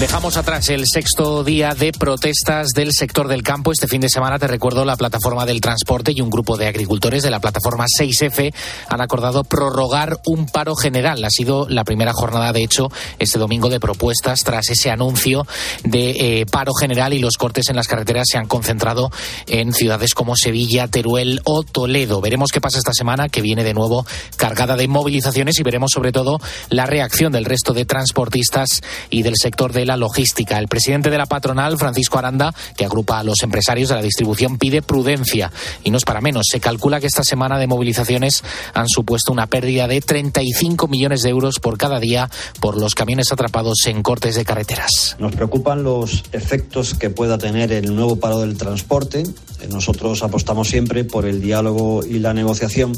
Dejamos atrás el sexto día de protestas del sector del campo. Este fin de semana, te recuerdo, la plataforma del transporte y un grupo de agricultores de la plataforma 6F han acordado prorrogar un paro general. Ha sido la primera jornada, de hecho, este domingo de propuestas tras ese anuncio de eh, paro general y los cortes en las carreteras se han concentrado en ciudades como Sevilla, Teruel o Toledo. Veremos qué pasa esta semana, que viene de nuevo cargada de movilizaciones y veremos sobre todo la reacción del resto de transportistas y del sector del la logística. El presidente de la patronal, Francisco Aranda, que agrupa a los empresarios de la distribución, pide prudencia. Y no es para menos. Se calcula que esta semana de movilizaciones han supuesto una pérdida de 35 millones de euros por cada día por los camiones atrapados en cortes de carreteras. Nos preocupan los efectos que pueda tener el nuevo paro del transporte. Nosotros apostamos siempre por el diálogo y la negociación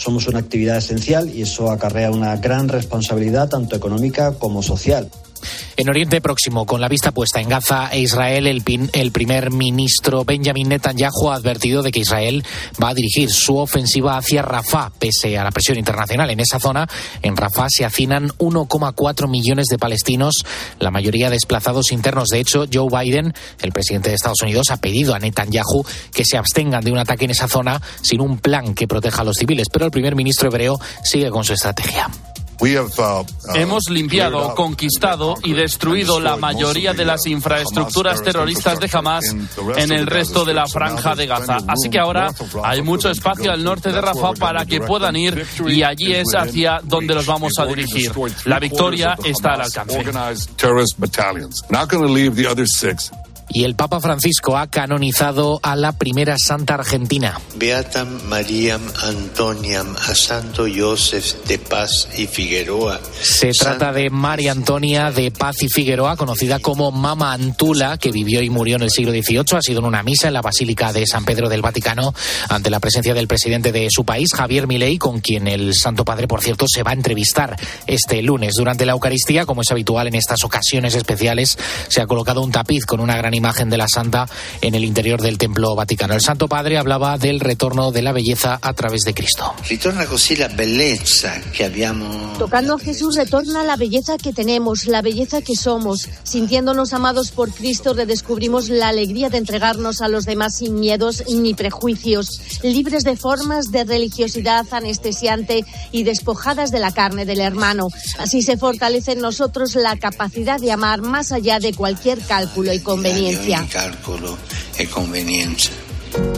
somos una actividad esencial y eso acarrea una gran responsabilidad tanto económica como social. En Oriente Próximo, con la vista puesta en Gaza e Israel, el, el, primer ministro Benjamin Netanyahu ha advertido de que Israel va a dirigir su ofensiva hacia Rafah, pese a la presión internacional. En esa zona, en Rafah, se hacinan 1,4 millones de palestinos, la mayoría desplazados internos. De hecho, Joe Biden, el presidente de Estados Unidos, ha pedido a Netanyahu que se abstengan de un ataque en esa zona sin un plan que proteja a los civiles. Pero el primer ministro hebreo sigue con su estrategia. Uh, uh, Hemos limpiado, conquistado y destruido la mayoría de las infraestructuras terroristas de Hamas en el resto de la franja de Gaza. Así que ahora hay mucho espacio al norte de Rafah para que puedan ir y allí es hacia donde los vamos a dirigir. La victoria está al alcance. Y el Papa Francisco ha canonizado a la primera santa argentina. Beata Mariam Antoniam a Santo Joseph de Paz y Figueroa. Se trata de María Antonia de Paz y Figueroa, conocida como Mama Antula, que vivió y murió en el siglo XVIII. Ha sido en una misa en la Basílica de San Pedro del Vaticano ante la presencia del presidente de su país, Javier Milei, con quien el Santo Padre, por cierto, se va a entrevistar este lunes. Durante la Eucaristía, como es habitual en estas ocasiones especiales, se ha colocado un tapiz con una gran imagen de la Santa en el interior del Templo Vaticano. El Santo Padre hablaba del retorno de la belleza a través de Cristo. Ritorna così la bellezza que abbiamo. Tocando a Jesús retorna la belleza que tenemos, la belleza que somos. Sintiéndonos amados por Cristo, redescubrimos la alegría de entregarnos a los demás sin miedos ni prejuicios, libres de formas de religiosidad anestesiante y despojadas de la carne del hermano. Así se fortalece en nosotros la capacidad de amar más allá de cualquier cálculo y conveniencia cálculo e conveniencia.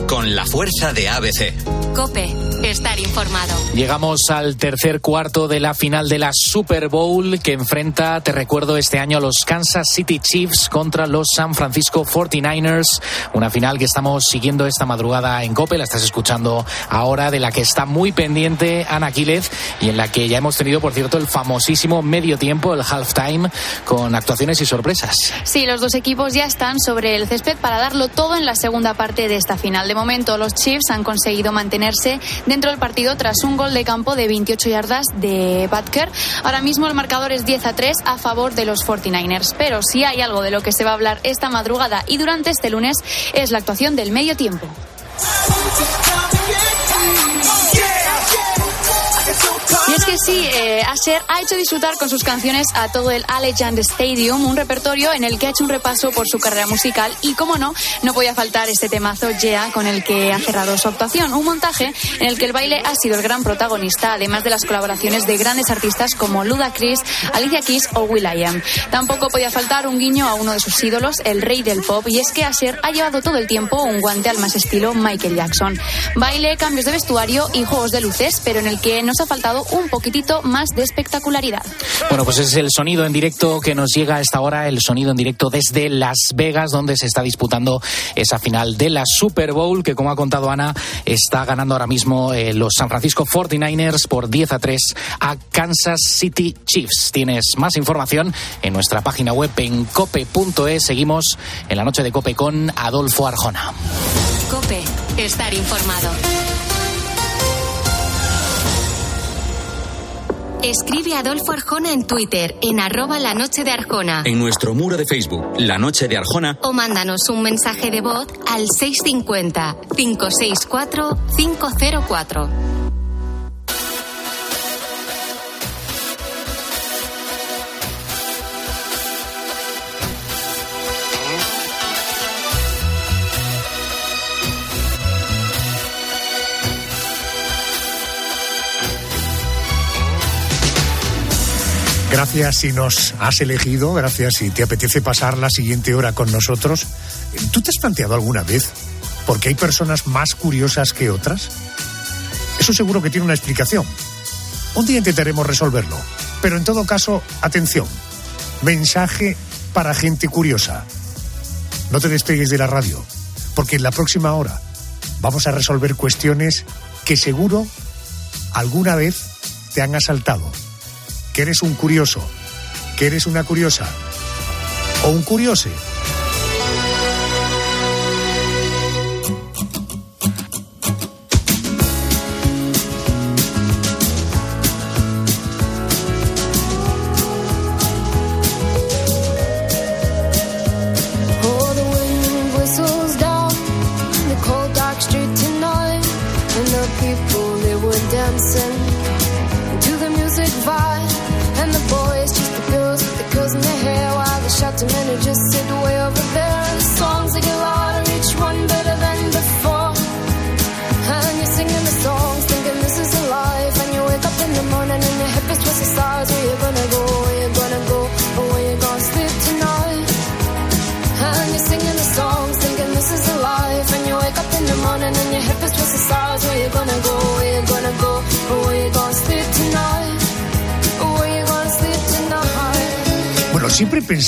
Con la fuerza de ABC. Cope, estar informado. Llegamos al tercer cuarto de la final de la Super Bowl que enfrenta, te recuerdo, este año a los Kansas City Chiefs contra los San Francisco 49ers. Una final que estamos siguiendo esta madrugada en Cope, la estás escuchando ahora, de la que está muy pendiente Ana Quílez y en la que ya hemos tenido, por cierto, el famosísimo medio tiempo, el halftime, con actuaciones y sorpresas. Sí, los dos equipos ya están sobre el césped para darlo todo en la segunda parte de esta final. De momento, los Chiefs han conseguido mantenerse dentro del partido tras un gol de campo de 28 yardas de Butker. Ahora mismo el marcador es 10 a 3 a favor de los 49ers. Pero si hay algo de lo que se va a hablar esta madrugada y durante este lunes es la actuación del medio tiempo. Sí, eh, Asher ha hecho disfrutar con sus canciones a todo el Allegiant Stadium, un repertorio en el que ha hecho un repaso por su carrera musical y, como no, no podía faltar este temazo Yeah con el que ha cerrado su actuación. Un montaje en el que el baile ha sido el gran protagonista, además de las colaboraciones de grandes artistas como Ludacris, Alicia Keys o will.i.am. Tampoco podía faltar un guiño a uno de sus ídolos, el rey del pop, y es que Asher ha llevado todo el tiempo un guante al más estilo Michael Jackson. Baile, cambios de vestuario y juegos de luces, pero en el que nos ha faltado un poquitito más de espectacularidad. Bueno, pues es el sonido en directo que nos llega a esta hora, el sonido en directo desde Las Vegas, donde se está disputando esa final de la Super Bowl, que como ha contado Ana, está ganando ahora mismo eh, los San Francisco 49ers por 10 a 3 a Kansas City Chiefs. Tienes más información en nuestra página web en cope.es. Seguimos en la noche de Cope con Adolfo Arjona. Cope, estar informado. Escribe a Adolfo Arjona en Twitter, en arroba la noche de Arjona. En nuestro muro de Facebook, La Noche de Arjona. O mándanos un mensaje de voz al 650 564 504. Gracias si nos has elegido, gracias si te apetece pasar la siguiente hora con nosotros. ¿Tú te has planteado alguna vez por qué hay personas más curiosas que otras? Eso seguro que tiene una explicación. Un día intentaremos resolverlo. Pero en todo caso, atención. Mensaje para gente curiosa. No te despegues de la radio, porque en la próxima hora vamos a resolver cuestiones que seguro alguna vez te han asaltado que eres un curioso, que eres una curiosa o un curiose.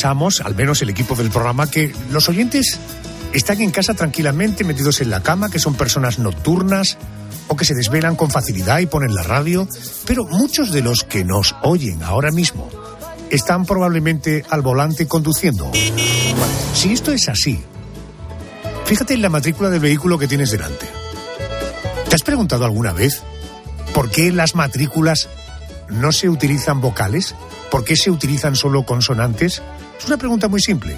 Al menos el equipo del programa, que los oyentes están en casa tranquilamente, metidos en la cama, que son personas nocturnas o que se desvelan con facilidad y ponen la radio, pero muchos de los que nos oyen ahora mismo están probablemente al volante conduciendo. si esto es así, fíjate en la matrícula del vehículo que tienes delante. ¿Te has preguntado alguna vez por qué las matrículas no se utilizan vocales? ¿Por qué se utilizan solo consonantes? Es una pregunta muy simple.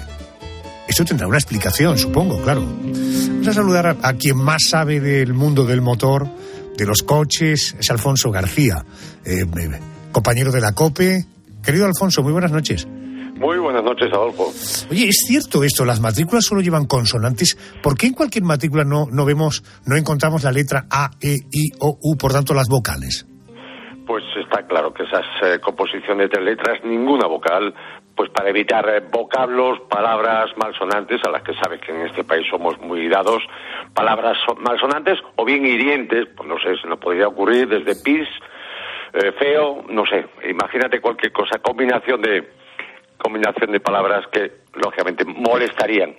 Esto tendrá una explicación, supongo, claro. Vamos a saludar a, quien más sabe del mundo del motor, de los coches, es Alfonso García, eh, eh, compañero de la COPE. Querido Alfonso, muy buenas noches. Muy buenas noches, Adolfo. Oye, ¿es cierto esto? ¿Las matrículas solo llevan consonantes? ¿Por qué en cualquier matrícula no, no vemos, no encontramos la letra A, E, I, O, U, por tanto las vocales? Pues está claro que esas eh, composiciones de letras, ninguna vocal, pues para evitar eh, vocablos, palabras malsonantes, a las que sabes que en este país somos muy dados, palabras malsonantes o bien hirientes, pues no sé, se nos podría ocurrir desde pis, eh, feo, no sé, imagínate cualquier cosa, combinación de combinación de palabras que lógicamente molestarían.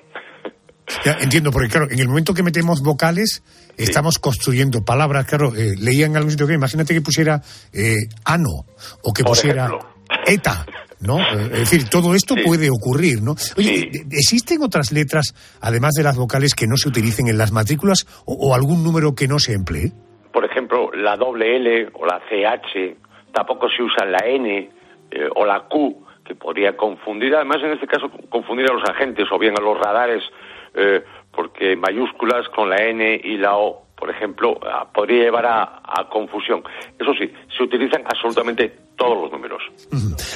Ya, entiendo, porque claro, en el momento que metemos vocales, estamos construyendo palabras. Claro, eh, leía en algún sitio que imagínate que pusiera eh, ano o que pusiera eta. ¿No? Eh, es decir, todo esto puede ocurrir, ¿no? Oye, ¿existen otras letras, además de las vocales, que no se utilicen en las matrículas o, algún número que no se emplee? Por ejemplo, la doble L o la CH, tampoco se usa la N o la Q, que podría confundir, además en este caso, confundir a los agentes o bien a los radares eh, porque mayúsculas con la N y la O, por ejemplo, podría llevar a, confusión. Eso sí, se utilizan absolutamente todos los números.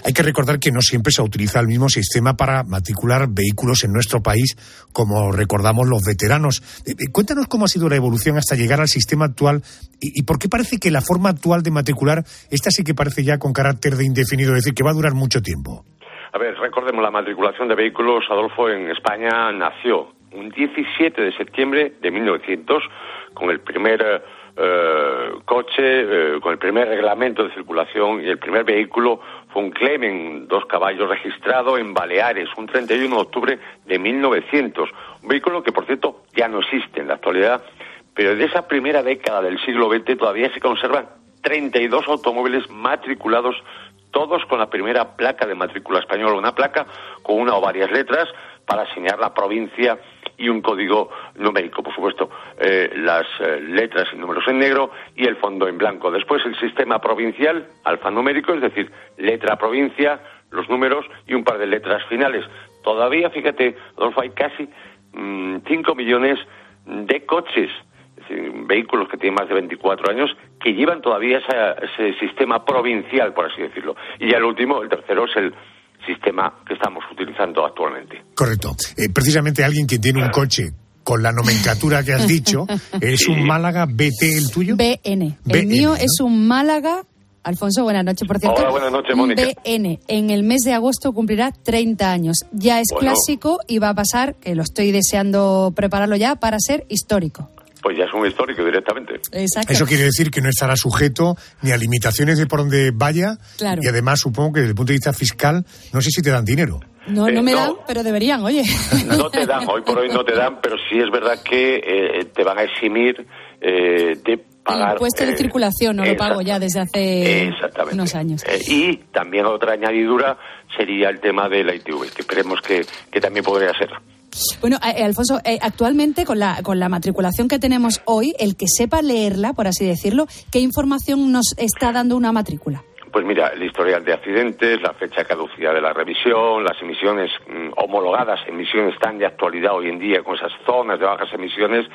Hay que recordar que no siempre se utiliza el mismo sistema para matricular vehículos en nuestro país, como recordamos los veteranos. Eh, eh, cuéntanos cómo ha sido la evolución hasta llegar al sistema actual y, y, por qué parece que la forma actual de matricular, esta sí que parece ya con carácter de indefinido, es decir, que va a durar mucho tiempo. A ver, recordemos, la matriculación de vehículos, Adolfo, en España nació un 17 de septiembre de 1900 con el primer eh, coche, eh, con el primer reglamento de circulación y el primer vehículo fue un Clemen, dos caballos registrado en Baleares, un 31 de octubre de 1900. Un vehículo que, por cierto, ya no existe en la actualidad, pero de esa primera década del siglo XX todavía se conservan 32 automóviles matriculados todos con la primera placa de matrícula española, una placa con una o varias letras para señalar la provincia y un código numérico, por supuesto, eh, las eh, letras y números en negro y el fondo en blanco. Después el sistema provincial, alfanumérico, es decir, letra provincia, los números y un par de letras finales. Todavía, fíjate, Adolfo, hay casi 5 mm, millones de coches, es decir, vehículos que tienen más de 24 años, que llevan todavía ese sistema provincial, por así decirlo. Y el último, el tercero, es el sistema que estamos utilizando actualmente. Correcto. Eh, precisamente alguien que tiene un coche con la nomenclatura que has dicho, ¿es un Málaga BT el tuyo? BN. El mío es un Málaga Alfonso, buenas noches, por cierto. Hola, buenas noches, Mónica. BN, en el mes de agosto cumplirá 30 años. Ya es clásico y va a pasar, que lo estoy deseando prepararlo ya, para ser histórico. Pues ya es un histórico directamente. Exacto. Eso quiere decir que no estará sujeto ni a limitaciones de por donde vaya. Claro. Y además supongo que desde el punto de vista fiscal, no sé si te dan dinero. No, no eh, me dan, pero deberían, oye. No te dan, hoy por hoy no te dan, pero sí es verdad que eh, te van a eximir eh, de pagar. El impuesto de circulación no lo pago ya desde hace unos años. y también otra añadidura sería el tema de la ITV, que esperemos que, que también podría ser. Bueno, eh, Alfonso, eh, actualmente con la, con la matriculación que tenemos hoy, el que sepa leerla, por así decirlo, ¿qué información nos está dando una matrícula? Pues mira, el historial de accidentes, la fecha caducidad de la revisión, las emisiones mm, homologadas, emisiones tan de actualidad hoy en día con esas zonas de bajas emisiones,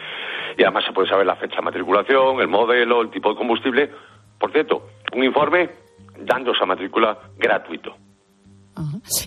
y además se puede saber la fecha de matriculación, el modelo, el tipo de combustible. Por cierto, un informe dando esa matrícula gratuito.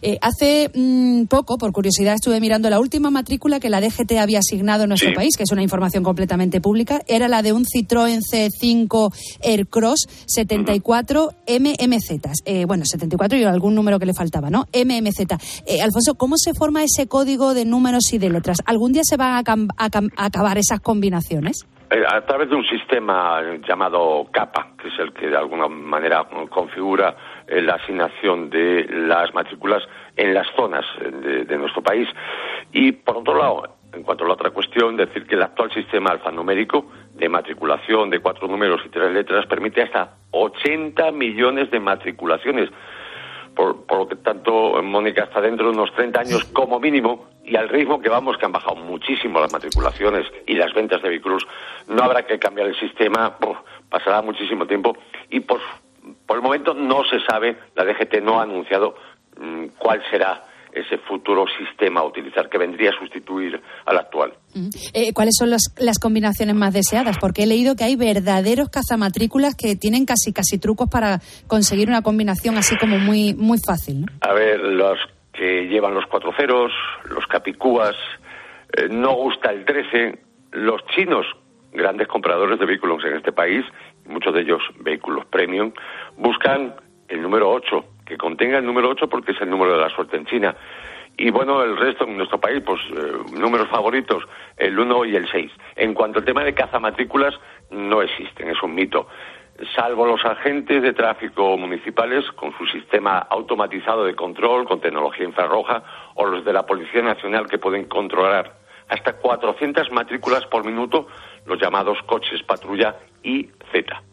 Eh, hace mm, poco, por curiosidad, estuve mirando la última matrícula que la DGT había asignado en nuestro país, que es una información completamente pública, era la de un Citroën C5 Aircross 74 MMZ. Eh, bueno, 74 y algún número que le faltaba, ¿no? MMZ. Eh, Alfonso, ¿cómo se forma ese código de números y de letras? ¿Algún día se van a, acabar esas combinaciones? a través de un sistema llamado CAPA, que es el que de alguna manera configura la asignación de las matrículas en las zonas de, nuestro país. Y, por otro lado, en cuanto a la otra cuestión, decir que el actual sistema alfanumérico de matriculación de cuatro números y tres letras permite hasta 80 millones de matriculaciones. Por, por, lo que tanto, Mónica, está dentro de unos 30 años como mínimo, y al ritmo que vamos, que han bajado muchísimo las matriculaciones y las ventas de vehículos, no habrá que cambiar el sistema, pasará muchísimo tiempo, y por, por el momento no se sabe, la DGT no ha anunciado mm, cuál será ese futuro sistema a utilizar que vendría a sustituir al actual. Eh, ¿Cuáles son las combinaciones más deseadas? Porque he leído que hay verdaderos cazamatrículas que tienen casi casi trucos para conseguir una combinación así como muy muy fácil. A ver, los que llevan los cuatro ceros, los capicúas, eh, no gusta el 13, los chinos, grandes compradores de vehículos en este país, muchos de ellos vehículos premium, buscan el número 8, que contenga el número 8 porque es el número de la suerte en China. Y bueno, el resto en nuestro país, pues eh, números favoritos, el 1 y el 6. En cuanto al tema de cazamatrículas, no existen, es un mito. Salvo los agentes de tráfico municipales con su sistema automatizado de control con tecnología infrarroja o los de la Policía Nacional que pueden controlar hasta 400 matrículas por minuto, los llamados coches patrulla y Z.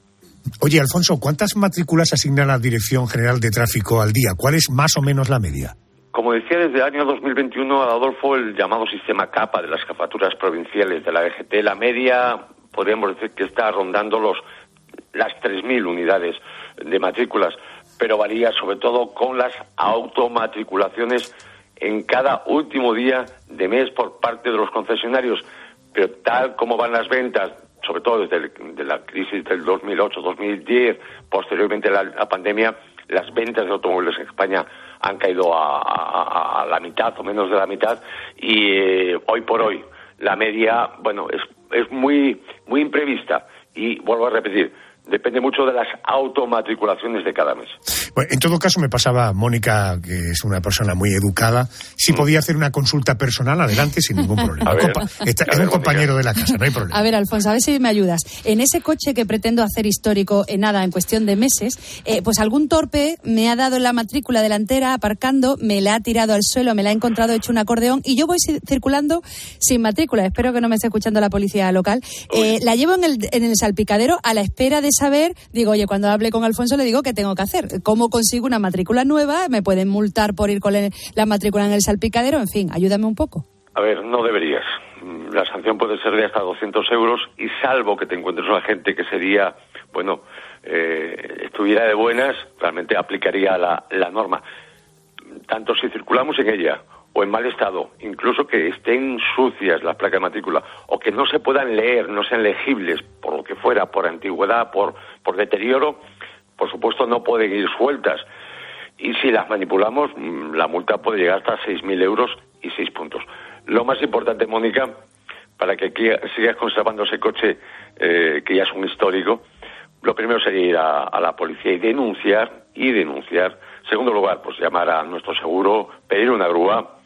Oye, Alfonso, ¿cuántas matrículas asigna la Dirección General de Tráfico al día? ¿Cuál es más o menos la media? Como decía, desde el año 2021, Adolfo, el llamado sistema CAPA de las cafaturas provinciales de la EGT, la media, podríamos decir que está rondando los, las 3.000 unidades de matrículas, pero varía sobre todo con las automatriculaciones en cada último día de mes por parte de los concesionarios. Pero tal como van las ventas sobre todo desde la crisis del 2008-2010, posteriormente a la, pandemia, las ventas de automóviles en España han caído a, la mitad o menos de la mitad y eh, hoy por hoy la media, bueno, es, es muy, muy imprevista y vuelvo a repetir, depende mucho de las automatriculaciones de cada mes. en todo caso, me pasaba Mónica, que es una persona muy educada, si mm. podía hacer una consulta personal, adelante, sin ningún problema. es un compañero de la casa, no hay problema. A ver, Alfonso, a ver si me ayudas. En ese coche que pretendo hacer histórico en nada, en cuestión de meses, eh, pues algún torpe me ha dado la matrícula delantera aparcando, me la ha tirado al suelo, me la ha encontrado hecho un acordeón y yo voy circulando sin matrícula. Espero que no me esté escuchando la policía local. Eh, la llevo en el, en el salpicadero a la espera de saber, digo, oye, cuando hable con Alfonso le digo qué tengo que hacer, cómo consigo una matrícula nueva, me pueden multar por ir con la matrícula en el salpicadero, en fin, ayúdame un poco. A ver, no deberías. la sanción puede ser de hasta 200 euros y salvo que te encuentres una gente que sería, bueno, eh, estuviera de buenas, realmente aplicaría la, la norma. Tanto si circulamos en ella o en mal estado, incluso que estén sucias las placas de matrícula o que no se puedan leer, no sean legibles por lo que fuera, por antigüedad, por, por deterioro, por supuesto no pueden ir sueltas. Y si las manipulamos, mm, la multa puede llegar hasta 6.000 euros y 6 puntos. Lo más importante, Mónica, para que sigas conservando ese coche eh, que ya es un histórico, lo primero sería ir a, la policía y denunciar, y denunciar. Segundo lugar, pues llamar a nuestro seguro, pedir una grúa,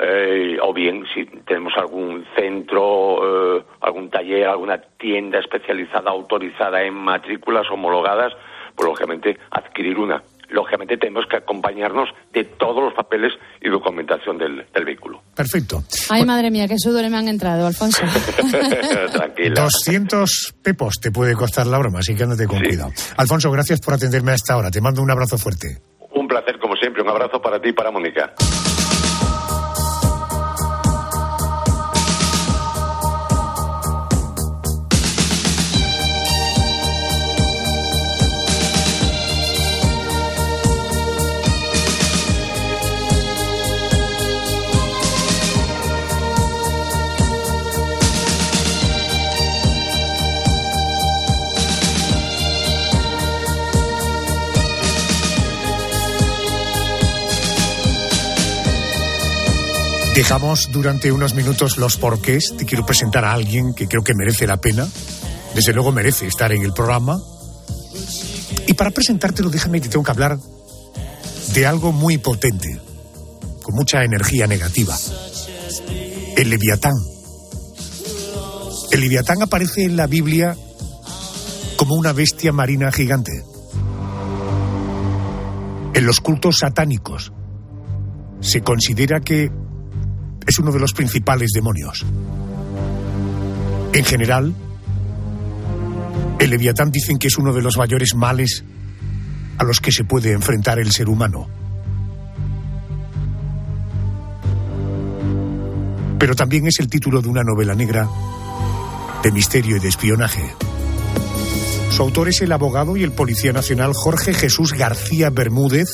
eh, o bien si tenemos algún centro, eh, algún taller, alguna tienda especializada autorizada en matrículas homologadas, pues lógicamente adquirir una lógicamente tenemos que acompañarnos de todos los papeles y documentación del, vehículo. Perfecto. Ay, madre mía, qué sudores me han entrado, Alfonso. Tranquila. 200 pepos te puede costar la broma, así que ándate con cuidado. Alfonso, gracias por atenderme a esta hora. Te mando un abrazo fuerte. Un placer, como siempre. Un abrazo para ti y para Mónica. Dejamos durante unos minutos los porqués. Te quiero presentar a alguien que creo que merece la pena. Desde luego merece estar en el programa. Y para presentártelo, déjame que tengo que hablar de algo muy potente, con mucha energía negativa. El Leviatán. El Leviatán aparece en la Biblia como una bestia marina gigante. En los cultos satánicos se considera que es uno de los principales demonios. En general, el leviatán dicen que es uno de los mayores males a los que se puede enfrentar el ser humano. Pero también es el título de una novela negra de misterio y de espionaje. Su autor es el abogado y el policía nacional Jorge Jesús García Bermúdez.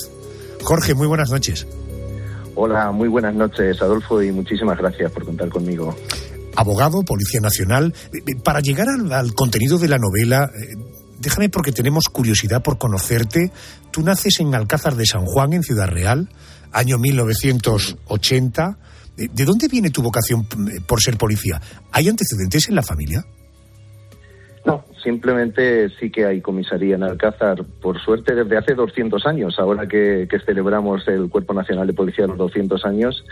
Jorge, muy buenas noches. Hola, muy buenas noches, Adolfo, y muchísimas gracias por contar conmigo. Abogado, Policía Nacional. Eh, eh, para llegar al, contenido de la novela, eh, déjame porque tenemos curiosidad por conocerte. Tú naces en Alcázar de San Juan, en Ciudad Real, año 1980. ¿De dónde viene tu vocación por ser policía? ¿Hay antecedentes en la familia? Simplemente sí que hay comisaría en Alcázar, por suerte desde hace 200 años, ahora que, celebramos el Cuerpo Nacional de Policía los 200 años.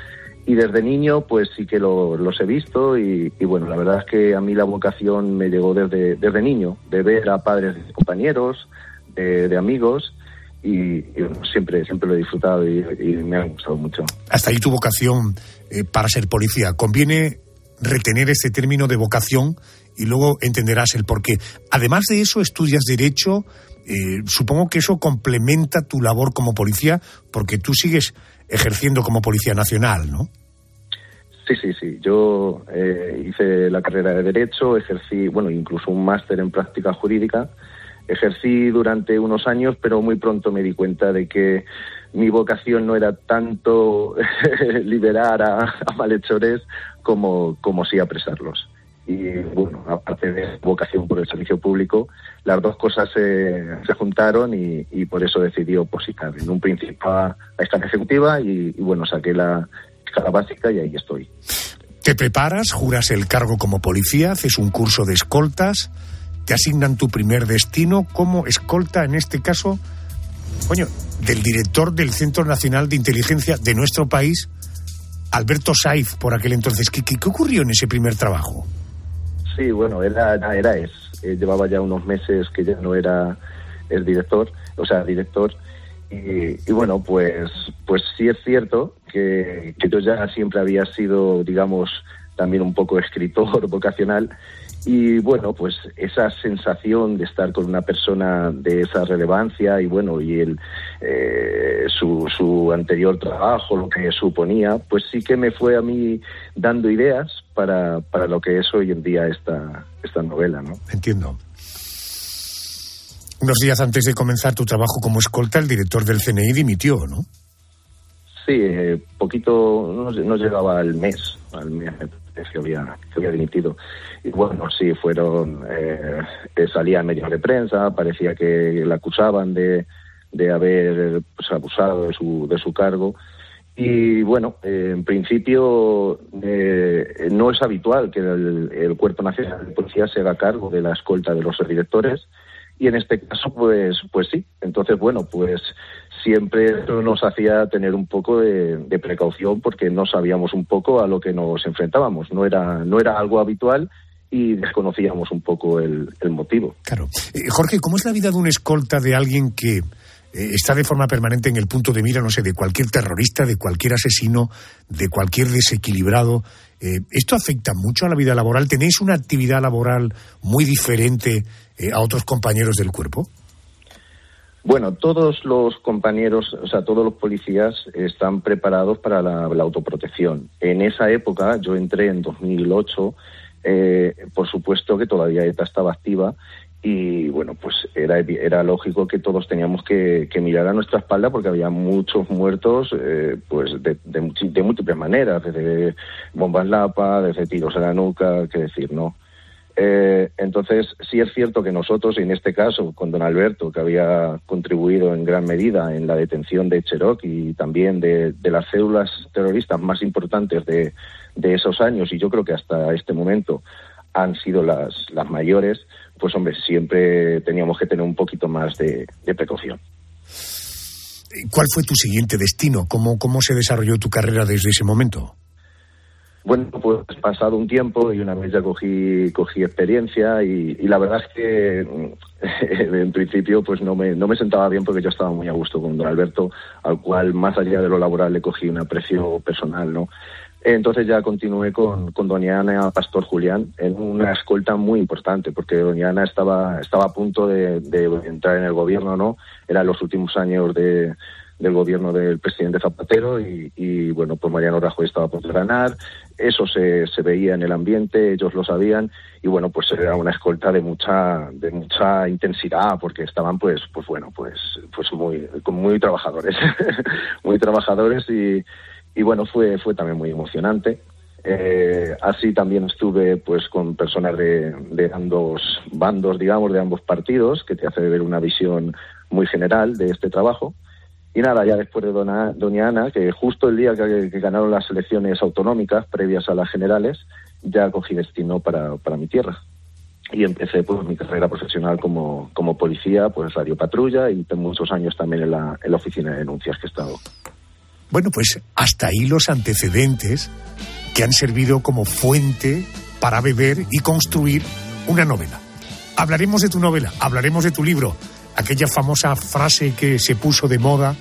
Y desde niño, pues sí que los he visto y, bueno, la verdad es que a mí la vocación me llegó desde, desde niño, de ver a padres de compañeros, de, amigos y, siempre, siempre lo he disfrutado y, me ha gustado mucho. Hasta ahí tu vocación eh, para ser policía. Conviene retener este término de vocación y luego entenderás el por qué. Además de eso, estudias Derecho. Eh, supongo que eso complementa tu labor como policía, porque tú sigues ejerciendo como Policía Nacional, ¿no? Sí, sí, sí. Yo eh, hice la carrera de Derecho, ejercí, bueno, incluso un máster en práctica jurídica. Ejercí durante unos años, pero muy pronto me di cuenta de que mi vocación no era tanto liberar a, a malhechores como, como sí apresarlos y bueno, aparte de vocación por el servicio público, las dos cosas se, se juntaron y, por eso decidí opositar. En un principio a, esta ejecutiva y, bueno, saqué la escala básica y ahí estoy. Te preparas, juras el cargo como policía, haces un curso de escoltas, te asignan tu primer destino como escolta, en este caso, coño, del director del Centro Nacional de Inteligencia de nuestro país, Alberto Saiz, por aquel entonces. ¿Qué, qué, qué ocurrió en ese primer trabajo? Sí, bueno, era, era es. Eh, llevaba ya unos meses que ya no era el director, o sea, director. Y, bueno, pues, pues sí es cierto que, que yo ya siempre había sido, digamos, también un poco escritor vocacional. Y bueno, pues esa sensación de estar con una persona de esa relevancia y bueno, y el, eh, su, su anterior trabajo, lo que suponía, pues sí que me fue a mí dando ideas para, para lo que es hoy en día esta, esta novela, ¿no? Entiendo. Unos días antes de comenzar tu trabajo como escolta, el director del CNI dimitió, ¿no? Sí, eh, poquito, no, llegaba al mes, al mes que había, que había dimitido. Y bueno, sí, fueron, eh, salía medios de prensa, parecía que le acusaban de, de haber pues, abusado de su, de su cargo. Y bueno, eh, en principio eh, no es habitual que el, Cuerpo Nacional de Policía se haga cargo de la escolta de los directores y en este caso pues pues sí. Entonces bueno, pues siempre nos hacía tener un poco de, precaución porque no sabíamos un poco a lo que nos enfrentábamos. No era, no era algo habitual y desconocíamos un poco el, motivo. Claro. Eh, Jorge, ¿cómo es la vida de un escolta de alguien que eh, está de forma permanente en el punto de mira, no sé, de cualquier terrorista, de cualquier asesino, de cualquier desequilibrado? Eh, ¿Esto afecta mucho a la vida laboral? ¿Tenéis una actividad laboral muy diferente a otros compañeros del cuerpo? Bueno, todos los compañeros, o sea, todos los policías están preparados para la, autoprotección. En esa época, yo entré en 2008, eh, por supuesto que todavía ETA estaba activa y bueno, pues era, era lógico que todos teníamos que, mirar a nuestra espalda porque había muchos muertos eh, pues de, de, múltiples maneras, desde bombas lapa, desde tiros a la nuca, qué decir, ¿no? Eh, entonces, sí es cierto que nosotros, en este caso, con don Alberto, que había contribuido en gran medida en la detención de Cherokee y también de, las células terroristas más importantes de, esos años, y yo creo que hasta este momento han sido las, las mayores, pues hombre, siempre teníamos que tener un poquito más de, precaución. ¿Cuál fue tu siguiente destino? ¿Cómo, ¿Cómo se desarrolló tu carrera desde ese momento? Bueno, pues pasado un tiempo y una vez ya cogí, cogí experiencia y, la verdad es que en principio pues no me, no me sentaba bien porque yo estaba muy a gusto con don Alberto, al cual más allá de lo laboral le cogí un aprecio personal, ¿no? Entonces ya continué con, con doña Ana Pastor Julián en una escolta muy importante, porque doña Ana estaba, estaba a punto de, de entrar en el gobierno, ¿no? Eran los últimos años de, del gobierno del presidente Zapatero y, bueno, pues Mariano Rajoy estaba por ganar, eso se, se veía en el ambiente, ellos lo sabían y bueno, pues era una escolta de mucha de mucha intensidad porque estaban pues pues bueno, pues pues muy muy trabajadores, muy trabajadores y, y bueno, fue fue también muy emocionante. Eh, así también estuve pues con personas de, de ambos bandos, digamos, de ambos partidos, que te hace ver una visión muy general de este trabajo. Y nada, ya después de Doña Ana, que justo el día que, ganaron las elecciones autonómicas previas a las generales, ya cogí destino para, para mi tierra. Y empecé pues mi carrera profesional como, como policía, pues radio patrulla y tengo muchos años también en la, en la oficina de denuncias que he estado. Bueno, pues hasta ahí los antecedentes que han servido como fuente para beber y construir una novela. Hablaremos de tu novela, hablaremos de tu libro, aquella famosa frase que se puso de moda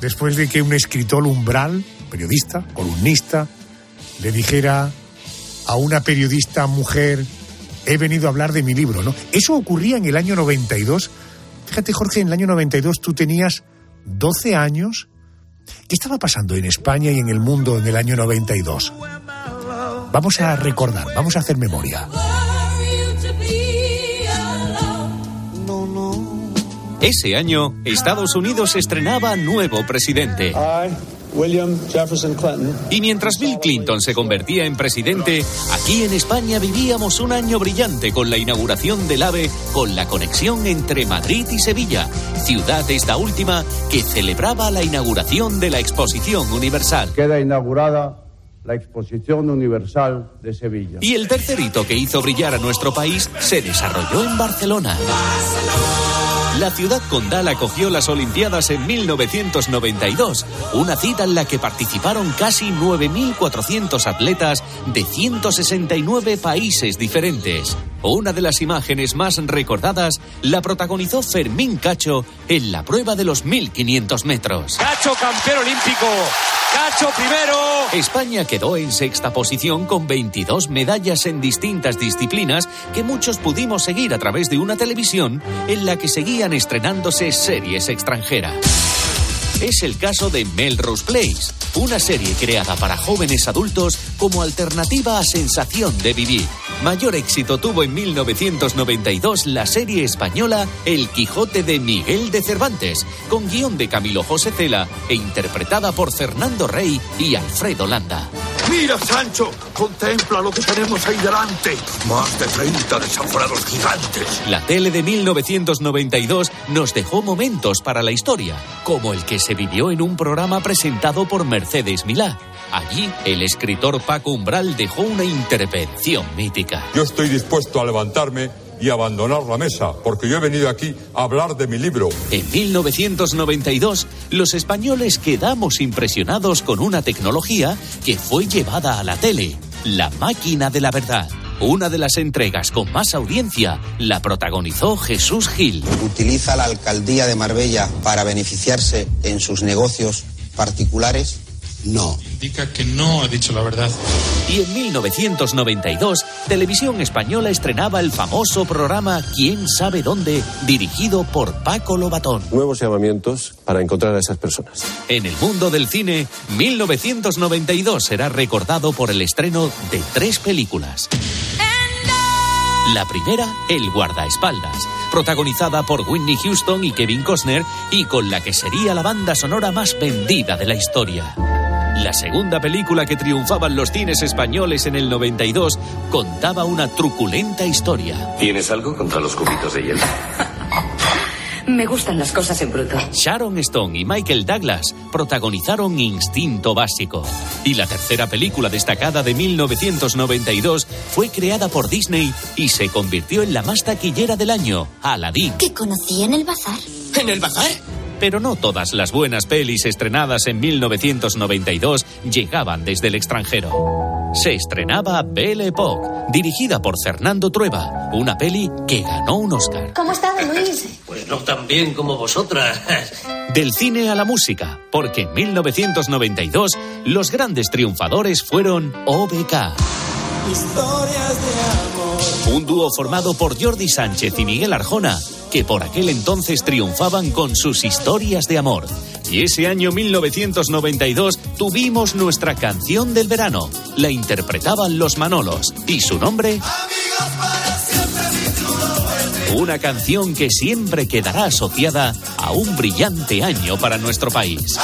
después de que un escritor umbral, periodista, columnista, le dijera a una periodista mujer, he venido a hablar de mi libro, ¿no? Eso ocurría en el año 92. Fíjate, Jorge, en el año 92 tú tenías 12 años. ¿Qué estaba pasando en España y en el mundo en el año 92? Vamos a recordar, vamos a hacer memoria. Ese año, Estados Unidos estrenaba nuevo presidente. Y mientras Bill Clinton se convertía en presidente, aquí en España vivíamos un año brillante con la inauguración del AVE con la conexión entre Madrid y Sevilla, ciudad esta última que celebraba la inauguración de la Exposición Universal. Queda inaugurada la Exposición Universal de Sevilla. Y el tercer hito que hizo brillar a nuestro país se desarrolló en Barcelona. La ciudad condal acogió las Olimpiadas en 1992, una cita en la que participaron casi 9.400 atletas de 169 países diferentes. Una de las imágenes más recordadas la protagonizó Fermín Cacho en la prueba de los 1.500 metros. Cacho, campeón olímpico. Cacho primero. España quedó en sexta posición con 22 medallas en distintas disciplinas que muchos pudimos seguir a través de una televisión en la que seguían estrenándose series extranjeras. Es el caso de Melrose Place, una serie creada para jóvenes adultos como alternativa a sensación de vivir. Mayor éxito tuvo en 1992 la serie española El Quijote de Miguel de Cervantes, con guion de Camilo José Cela e interpretada por Fernando Rey y Alfredo Landa. Mira, Sancho, contempla lo que tenemos ahí delante. Más de 30 desaforados gigantes. La tele de 1992 nos dejó momentos para la historia, como el que se vivió en un programa presentado por Mercedes Milá. Allí, el escritor Paco Umbral dejó una intervención mítica. Yo estoy dispuesto a levantarme y abandonar la mesa, porque yo he venido aquí a hablar de mi libro. En 1992, los españoles quedamos impresionados con una tecnología que fue llevada a la tele, la máquina de la verdad. Una de las entregas con más audiencia la protagonizó Jesús Gil. ¿Utiliza la alcaldía de Marbella para beneficiarse en sus negocios particulares? No. Indica que no ha dicho la verdad. Y en 1992, Televisión Española estrenaba el famoso programa ¿Quién sabe dónde? dirigido por Paco Lobatón. Nuevos llamamientos para encontrar a esas personas. En el mundo del cine, 1992 será recordado por el estreno de tres películas. La primera, El guardaespaldas, protagonizada por Whitney Houston y Kevin Costner y con la que sería la banda sonora más vendida de la historia. La segunda película que triunfaba en los cines españoles en el 92 contaba una truculenta historia. ¿Tienes algo contra los cubitos de hielo? Me gustan las cosas en bruto. Sharon Stone y Michael Douglas protagonizaron Instinto Básico. Y la tercera película destacada de 1992 fue creada por Disney y se convirtió en la más taquillera del año, Aladdin. ¿Que conocí en el bazar? ¿En el bazar? Pero no todas las buenas pelis estrenadas en 1992 llegaban desde el extranjero. Se estrenaba Belle Époque, dirigida por Fernando Trueba, una peli que ganó un Oscar. ¿Cómo está, Luis? Pues no tan bien como vosotras. Del cine a la música, porque en 1992 los grandes triunfadores fueron OBK. Historias de amor. Un dúo formado por Jordi Sánchez y Miguel Arjona, que por aquel entonces triunfaban con sus historias de amor. Y ese año 1992 tuvimos nuestra canción del verano. La interpretaban los Manolos. ¿Y su nombre? Una canción que siempre quedará asociada a un brillante año para nuestro país.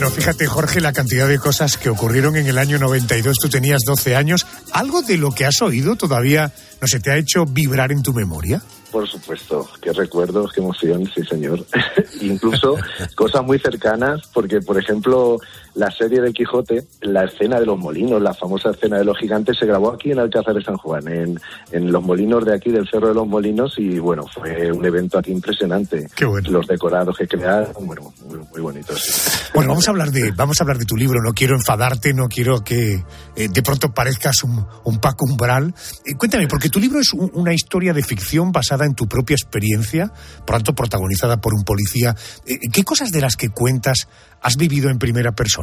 Bueno, fíjate, Jorge, la cantidad de cosas que ocurrieron en el año 92. Tú tenías 12 años. ¿Algo de lo que has oído todavía no se te ha hecho vibrar en tu memoria? Por supuesto, qué recuerdos, qué emoción, sí señor. Incluso cosas muy cercanas, porque por ejemplo la serie del Quijote, la escena de los molinos, la famosa escena de los gigantes, se grabó aquí en Alcázar de San Juan, en, en los molinos de aquí del Cerro de los Molinos, y bueno, fue un evento aquí impresionante. Qué bueno. Los decorados que crearon, bueno, muy, muy bonitos. sí. Bueno, vamos a hablar de, vamos a hablar de tu libro. No quiero enfadarte, no quiero que eh, de pronto parezcas un, un Paco Umbral. Eh, cuéntame, porque tu libro es un- una historia de ficción basada en tu propia experiencia, por tanto protagonizada por un policía. Eh, ¿Qué cosas de las que cuentas has vivido en primera persona?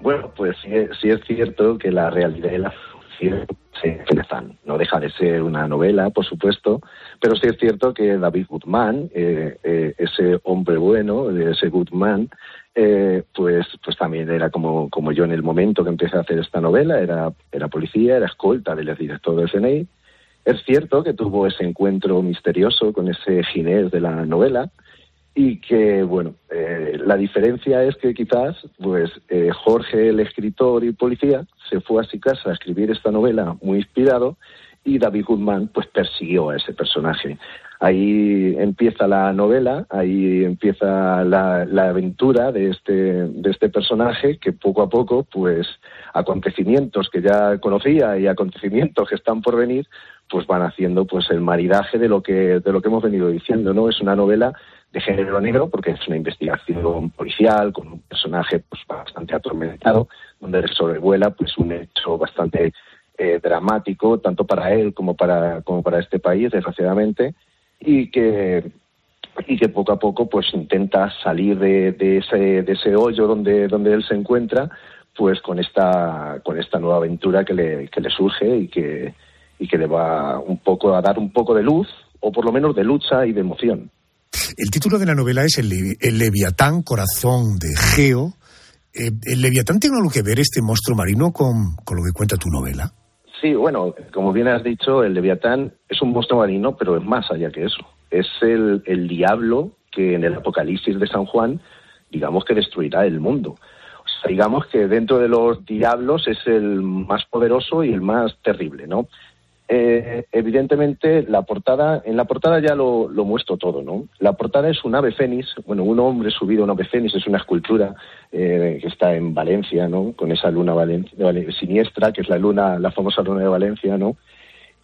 Bueno, pues sí, es cierto que la realidad y la ficción se entrelazan. No deja de ser una novela, por supuesto, pero sí es cierto que David Guzmán, eh, eh, ese hombre bueno, ese Guzmán, eh, pues, pues también era como, como yo en el momento que empecé a hacer esta novela, era, era policía, era escolta del director del CNI. Es cierto que tuvo ese encuentro misterioso con ese ginés de la novela, y que bueno eh, la diferencia es que quizás pues eh, Jorge el escritor y policía se fue a su casa a escribir esta novela muy inspirado y David Goodman pues persiguió a ese personaje. Ahí empieza la novela ahí empieza la, la aventura de este de este personaje que poco a poco pues acontecimientos que ya conocía y acontecimientos que están por venir pues van haciendo pues el maridaje de lo que de lo que hemos venido diciendo no es una novela de género negro porque es una investigación policial con un personaje pues bastante atormentado donde sobrevuela pues un hecho bastante eh, dramático tanto para él como para como para este país desgraciadamente y que y que poco a poco pues intenta salir de, de ese de ese hoyo donde donde él se encuentra pues con esta con esta nueva aventura que le que le surge y que y que le va un poco a dar un poco de luz, o por lo menos de lucha y de emoción. El título de la novela es El, Leviatán, corazón de Geo. Eh, ¿El Leviatán tiene algo que ver este monstruo marino con, con lo que cuenta tu novela? Sí, bueno, como bien has dicho, el Leviatán es un monstruo marino, pero es más allá que eso. Es el, el diablo que en el Apocalipsis de San Juan, digamos que destruirá el mundo. O sea, digamos que dentro de los diablos es el más poderoso y el más terrible, ¿no? Eh, evidentemente la portada, en la portada ya lo, lo, muestro todo, ¿no? La portada es un ave fénix, bueno, un hombre subido a un ave fénix, es una escultura eh, que está en Valencia, ¿no? Con esa luna siniestra, que es la luna, la famosa luna de Valencia, ¿no?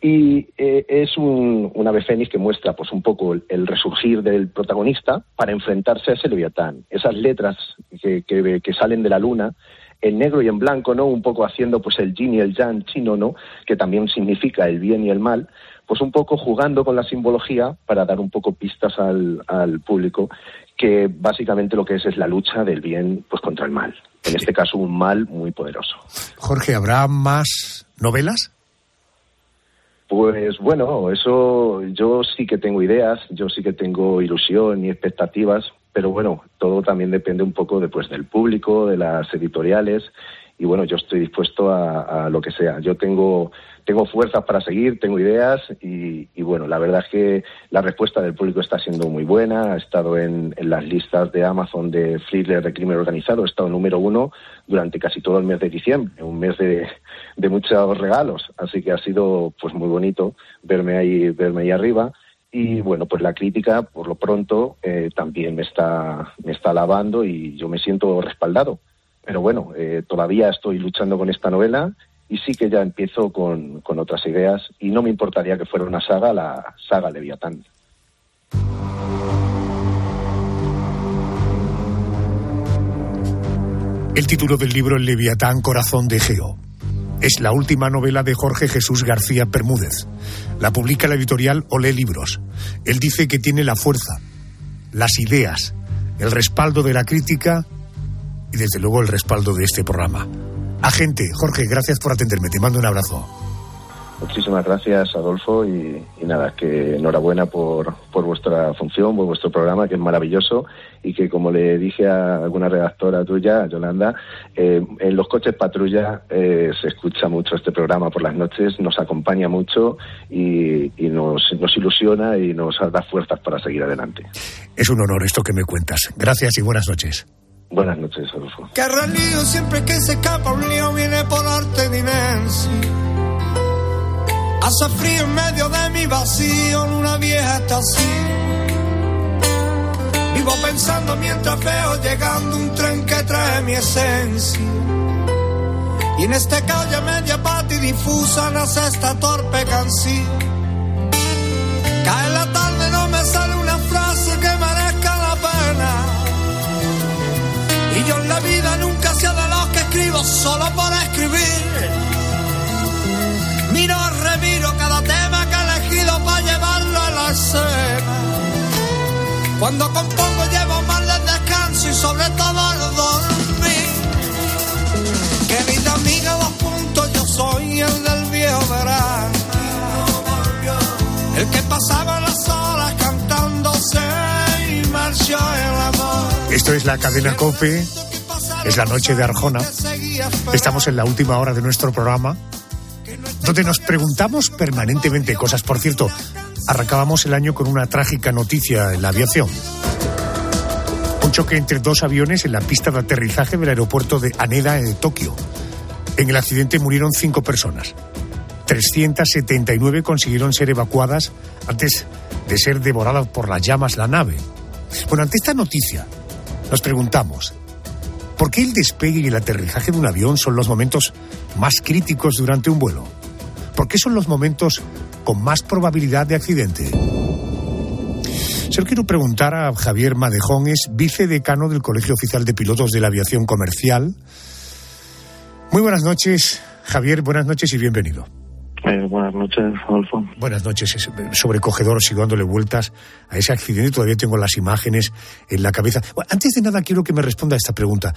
Y eh, es un, ave fénix que muestra, pues, un poco el, resurgir del protagonista para enfrentarse a ese leviatán. Esas letras que, que salen de la luna en negro y en blanco, ¿no? Un poco haciendo pues el yin y el yang chino, ¿no? Que también significa el bien y el mal, pues un poco jugando con la simbología para dar un poco pistas al, al público que básicamente lo que es es la lucha del bien pues contra el mal. En este caso un mal muy poderoso. Jorge, ¿habrá más novelas? Pues bueno, eso yo sí que tengo ideas, yo sí que tengo ilusión y expectativas, pero bueno, todo también depende un poco después del público, de las editoriales y bueno, yo estoy dispuesto a, a lo que sea. Yo tengo tengo fuerzas para seguir, tengo ideas y, y, bueno, la verdad es que la respuesta del público está siendo muy buena. Ha estado en, en las listas de Amazon de thriller de crimen organizado, ha estado número uno durante casi todo el mes de diciembre, un mes de, de muchos regalos. Así que ha sido pues muy bonito verme ahí, verme ahí arriba y bueno pues la crítica por lo pronto eh, también me está me está alabando y yo me siento respaldado. Pero bueno eh, todavía estoy luchando con esta novela y sí que ya empiezo con, con otras ideas y no me importaría que fuera una saga la saga Leviatán. El título del libro El Leviatán Corazón de Geo es la última novela de Jorge Jesús García Bermúdez. La publica la editorial Olé Libros. Él dice que tiene la fuerza, las ideas, el respaldo de la crítica y desde luego el respaldo de este programa. Agente, Jorge, gracias por atenderme. Te mando un abrazo. Muchísimas gracias, Adolfo, y, y, nada, que enhorabuena por, por vuestra función, por vuestro programa, que es maravilloso y que, como le dije a alguna redactora tuya, Yolanda, eh, en los coches patrulla eh, se escucha mucho este programa por las noches, nos acompaña mucho y, y nos, nos ilusiona y nos da fuerzas para seguir adelante. Es un honor esto que me cuentas. Gracias y buenas noches. Buenas noches, Adolfo. Que siempre que se escapa un lío viene por arte dimensión. Hace frío en medio de mi vacío en una vieja estación. Vivo pensando mientras veo llegando un tren que trae mi esencia. Y en esta calle media pata y difusa nace esta torpe canción. Cae la tarde, no me sale una frase que merezca la pena. Y yo en la vida nunca sé de los que escribo solo por escribir. Para llevarlo a la escena. Cuando compongo llevo más el descanso y sobre todo el dormir. Querida amiga, dos puntos, yo soy el del viejo verano. El que pasaba las horas cantándose y marchó el amor. Esto es la cadena COPE, es la noche de Arjona. Estamos en la última hora de nuestro programa donde nos preguntamos permanentemente cosas. Por cierto, arrancábamos el año con una trágica noticia en la aviación. Un choque entre dos aviones en la pista de aterrizaje del aeropuerto de Haneda en Tokio. En el accidente murieron cinco personas. 379 consiguieron ser evacuadas antes de ser devoradas por las llamas la nave. Bueno, ante esta noticia, nos preguntamos, ¿por qué el despegue y el aterrizaje de un avión son los momentos más críticos durante un vuelo? ¿Por qué son los momentos con más probabilidad de accidente? Se quiero preguntar a Javier Madejón, es vicedecano del Colegio Oficial de Pilotos de la Aviación Comercial. Muy buenas noches, Javier, buenas noches y bienvenido. Eh, buenas noches, Adolfo. Buenas noches, es sobrecogedor, sigo dándole vueltas a ese accidente, todavía tengo las imágenes en la cabeza. Bueno, antes de nada, quiero que me responda a esta pregunta.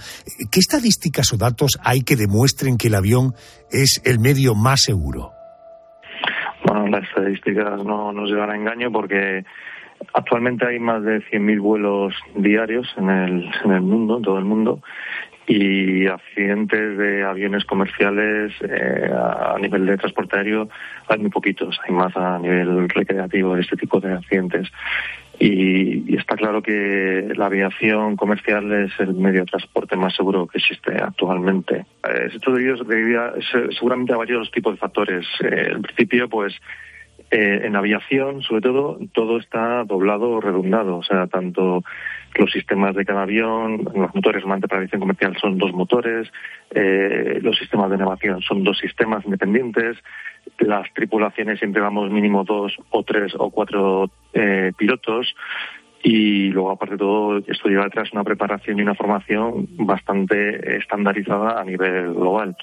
¿Qué estadísticas o datos hay que demuestren que el avión es el medio más seguro? Bueno, las estadísticas no nos llevan a engaño porque actualmente hay más de 100.000 vuelos diarios en el, en el mundo, en todo el mundo, y accidentes de aviones comerciales eh, a nivel de transporte aéreo hay muy poquitos, hay más a nivel recreativo de este tipo de accidentes. Y, y, está claro que la aviación comercial es el medio de transporte más seguro que existe actualmente. Eh, esto debido, debido seguramente a varios tipos de factores. Eh, en principio, pues eh, en aviación, sobre todo, todo está doblado o redundado. O sea, tanto los sistemas de cada avión, los motores para la aviación comercial son dos motores, eh, los sistemas de navegación son dos sistemas independientes, las tripulaciones siempre vamos mínimo dos o tres o cuatro eh, pilotos y luego aparte de todo esto lleva atrás una preparación y una formación bastante estandarizada a nivel global.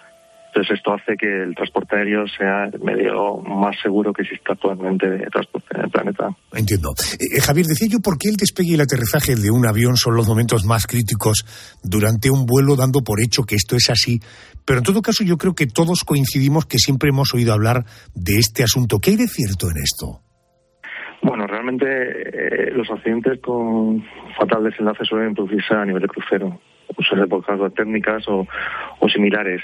Entonces esto hace que el transporte aéreo sea el medio más seguro que existe actualmente de transporte en el planeta. Entiendo. Eh, Javier, decía yo por qué el despegue y el aterrizaje de un avión son los momentos más críticos durante un vuelo, dando por hecho que esto es así. Pero en todo caso yo creo que todos coincidimos que siempre hemos oído hablar de este asunto. ¿Qué hay de cierto en esto? Bueno, realmente eh, los accidentes con fatal desenlace suelen producirse a nivel de crucero, suelen por causas técnicas o, o similares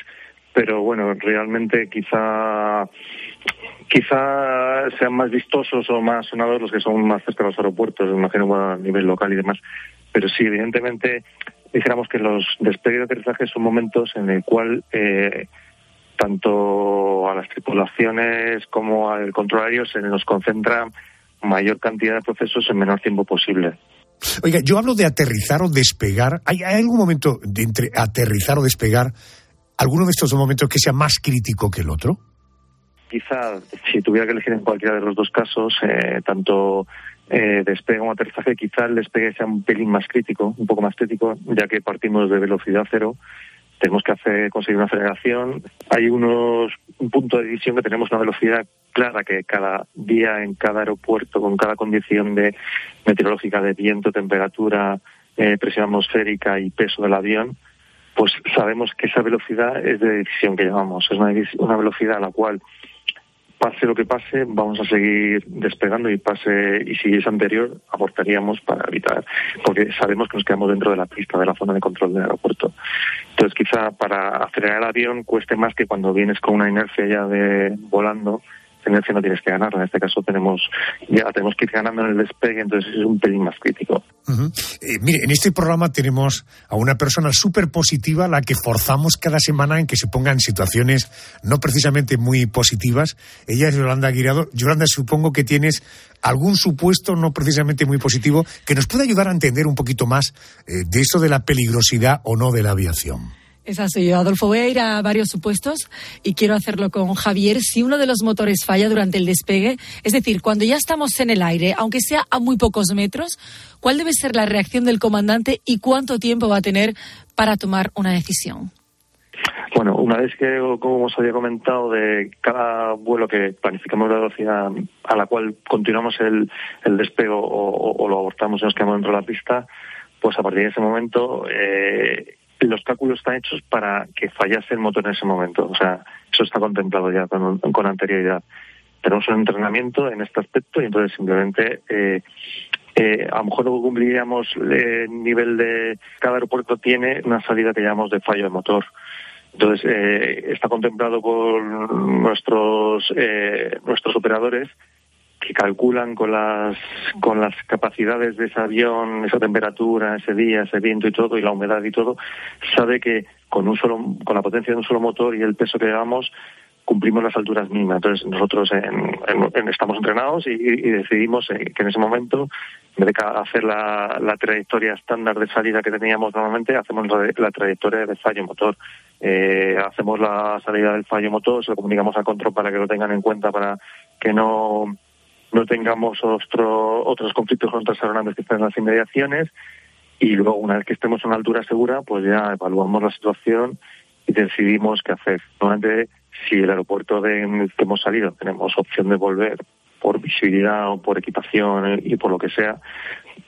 pero bueno, realmente quizá quizá sean más vistosos o más sonados los que son más cerca de los aeropuertos, imagino a nivel local y demás. Pero sí, evidentemente, dijéramos que los despegues de aterrizaje son momentos en el cual eh, tanto a las tripulaciones como al control aéreo se nos concentra mayor cantidad de procesos en menor tiempo posible. Oiga, yo hablo de aterrizar o despegar. ¿Hay, hay algún momento de entre aterrizar o despegar alguno de estos dos momentos que sea más crítico que el otro? Quizá, si tuviera que elegir en cualquiera de los dos casos, eh, tanto eh, despegue como aterrizaje, quizá el despegue sea un pelín más crítico, un poco más crítico, ya que partimos de velocidad cero. Tenemos que hacer, conseguir una aceleración. Hay unos, un punto de división que tenemos una velocidad clara que cada día en cada aeropuerto, con cada condición de meteorológica de viento, temperatura, eh, presión atmosférica y peso del avión, pues sabemos que esa velocidad es de decisión que llevamos. Es una, una velocidad a la cual pase lo que pase, vamos a seguir despegando y pase y si es anterior, abortaríamos para evitar, porque sabemos que nos quedamos dentro de la pista, de la zona de control del aeropuerto. Entonces, quizá para acelerar el avión cueste más que cuando vienes con una inercia ya de volando inercia no tienes que ganarla. En este caso tenemos ya tenemos que ir ganando en el despegue, entonces es un pelín más crítico. eh, mire, en este programa tenemos a una persona súper positiva, la que forzamos cada semana en que se ponga en situaciones no precisamente muy positivas. Ella es Yolanda Aguirado. Yolanda, supongo que tienes algún supuesto no precisamente muy positivo que nos pueda ayudar a entender un poquito más eh, de eso de la peligrosidad o no de la aviación. Es así, Adolfo. Voy a ir a varios supuestos y quiero hacerlo con Javier. Si uno de los motores falla durante el despegue, es decir, cuando ya estamos en el aire, aunque sea a muy pocos metros, ¿cuál debe ser la reacción del comandante y cuánto tiempo va a tener para tomar una decisión? Bueno, una vez que, como os había comentado, de cada vuelo que planificamos la velocidad a la cual continuamos el, el despego o, o, lo abortamos y nos quedamos dentro de la pista, pues a partir de ese momento eh, los cálculos están hechos para que fallase el motor en ese momento. O sea, eso está contemplado ya con, anterioridad. Tenemos un entrenamiento en este aspecto y entonces simplemente eh, eh, a lo mejor no cumpliríamos el nivel de cada aeropuerto tiene una salida que llamamos de fallo de motor. Entonces eh, está contemplado por nuestros eh, nuestros operadores que calculan con las con las capacidades de ese avión, esa temperatura, ese día, ese viento y todo y la humedad y todo, sabe que con un solo con la potencia de un solo motor y el peso que llevamos cumplimos las alturas mínimas. Entonces nosotros en, en, estamos entrenados y, decidimos que en ese momento, en vez de hacer la, la, trayectoria estándar de salida que teníamos normalmente, hacemos la, la trayectoria de fallo motor. Eh, hacemos la salida del fallo motor, se lo comunicamos al control para que lo tengan en cuenta para que no no tengamos otro, otros conflictos con otras aeronaves que estén en las inmediaciones y luego una vez que estemos a una altura segura pues ya evaluamos la situación y decidimos qué hacer. Normalmente si el aeropuerto de que hemos salido tenemos opción de volver por visibilidad o por equipación y por lo que sea,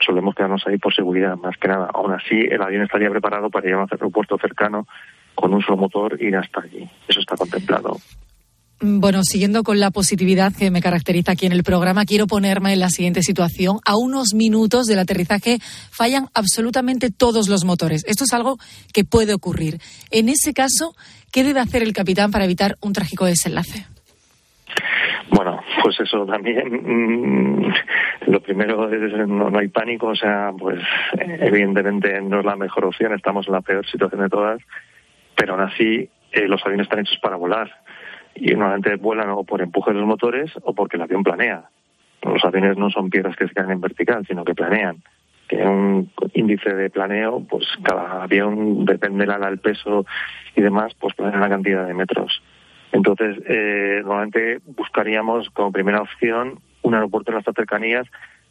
solemos quedarnos ahí por seguridad más que nada. Aún así el avión estaría preparado para ir a un aeropuerto cercano con un solo motor ir hasta allí. Eso está contemplado. Mm, Bueno, siguiendo con la positividad que me caracteriza aquí en el programa, quiero ponerme en la siguiente situación. A unos minutos del aterrizaje fallan absolutamente todos los motores. Esto es algo que puede ocurrir. En ese caso, ¿qué debe hacer el capitán para evitar un trágico desenlace? Bueno, pues eso también. mm, lo primero es no, no hay pánico, o sea, pues evidentemente no es la mejor opción, estamos en la peor situación de todas, pero aún así eh, los aviones están hechos para volar y normalmente vuelan o por empuje de los motores o porque el avión planea. Los aviones no son piedras que se caen en vertical, sino que planean. Tienen un índice de planeo, pues cada avión, depende del ala, el peso y demás, pues planea una cantidad de metros. Entonces, eh, normalmente buscaríamos como primera opción un aeropuerto en nuestras cercanías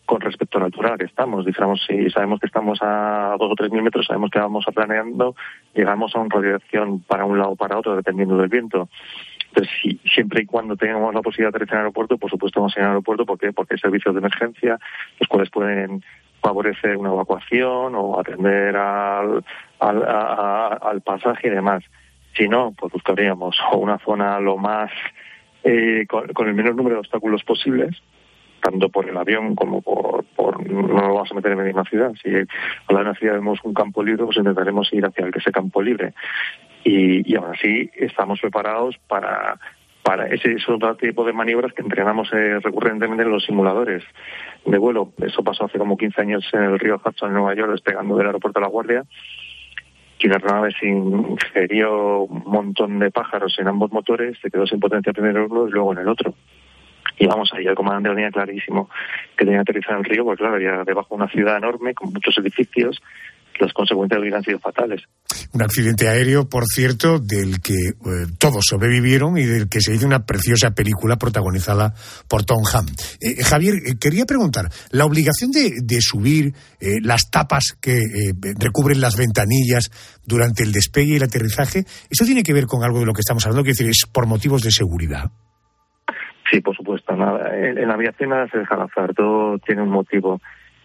con respecto a la altura a que estamos. Dijéramos, si sabemos que estamos a dos o tres mil metros, sabemos que vamos a planeando, llegamos a una radiación para un lado o para otro, dependiendo del viento. Entonces, si, siempre y cuando tengamos la posibilidad de aterrizar en el aeropuerto, por supuesto vamos a ir al aeropuerto. ¿Por qué? Porque hay servicios de emergencia, los cuales pueden favorecer una evacuación o atender al, al, a- a- al pasaje y demás. Si no, pues buscaríamos una zona lo más eh, con, el menor número de obstáculos posibles, tanto por el avión como por, por no lo vamos a meter en de una ciudad. Si lado de una ciudad vemos un campo libre, pues intentaremos ir hacia ese campo libre. Y, y aún así estamos preparados para para ese es otro tipo de maniobras que entrenamos eh, recurrentemente en los simuladores de vuelo. Eso pasó hace como 15 años en el río Hudson, en Nueva York, despegando del aeropuerto de La Guardia y una aeronave se ingirió un montón de pájaros en ambos motores, se quedó sin potencia primero en uno y luego en el otro. Y vamos ahí, el comandante lo tenía clarísimo que tenía que aterrizar en el río, porque claro, había debajo una ciudad enorme con muchos edificios, las consecuencias hubieran sido fatales. Un accidente aéreo, por cierto, del que eh, todos sobrevivieron y del que se hizo una preciosa película protagonizada por Tom Hanks. Eh, Javier, eh, quería preguntar, la obligación de, de subir eh, las tapas que eh, recubren las ventanillas durante el despegue y el aterrizaje, ¿eso tiene que ver con algo de lo que estamos hablando? Quiero decir, es por motivos de seguridad. Sí, por supuesto. Nada, en, en la aviación nada se deja al azar, todo tiene un motivo.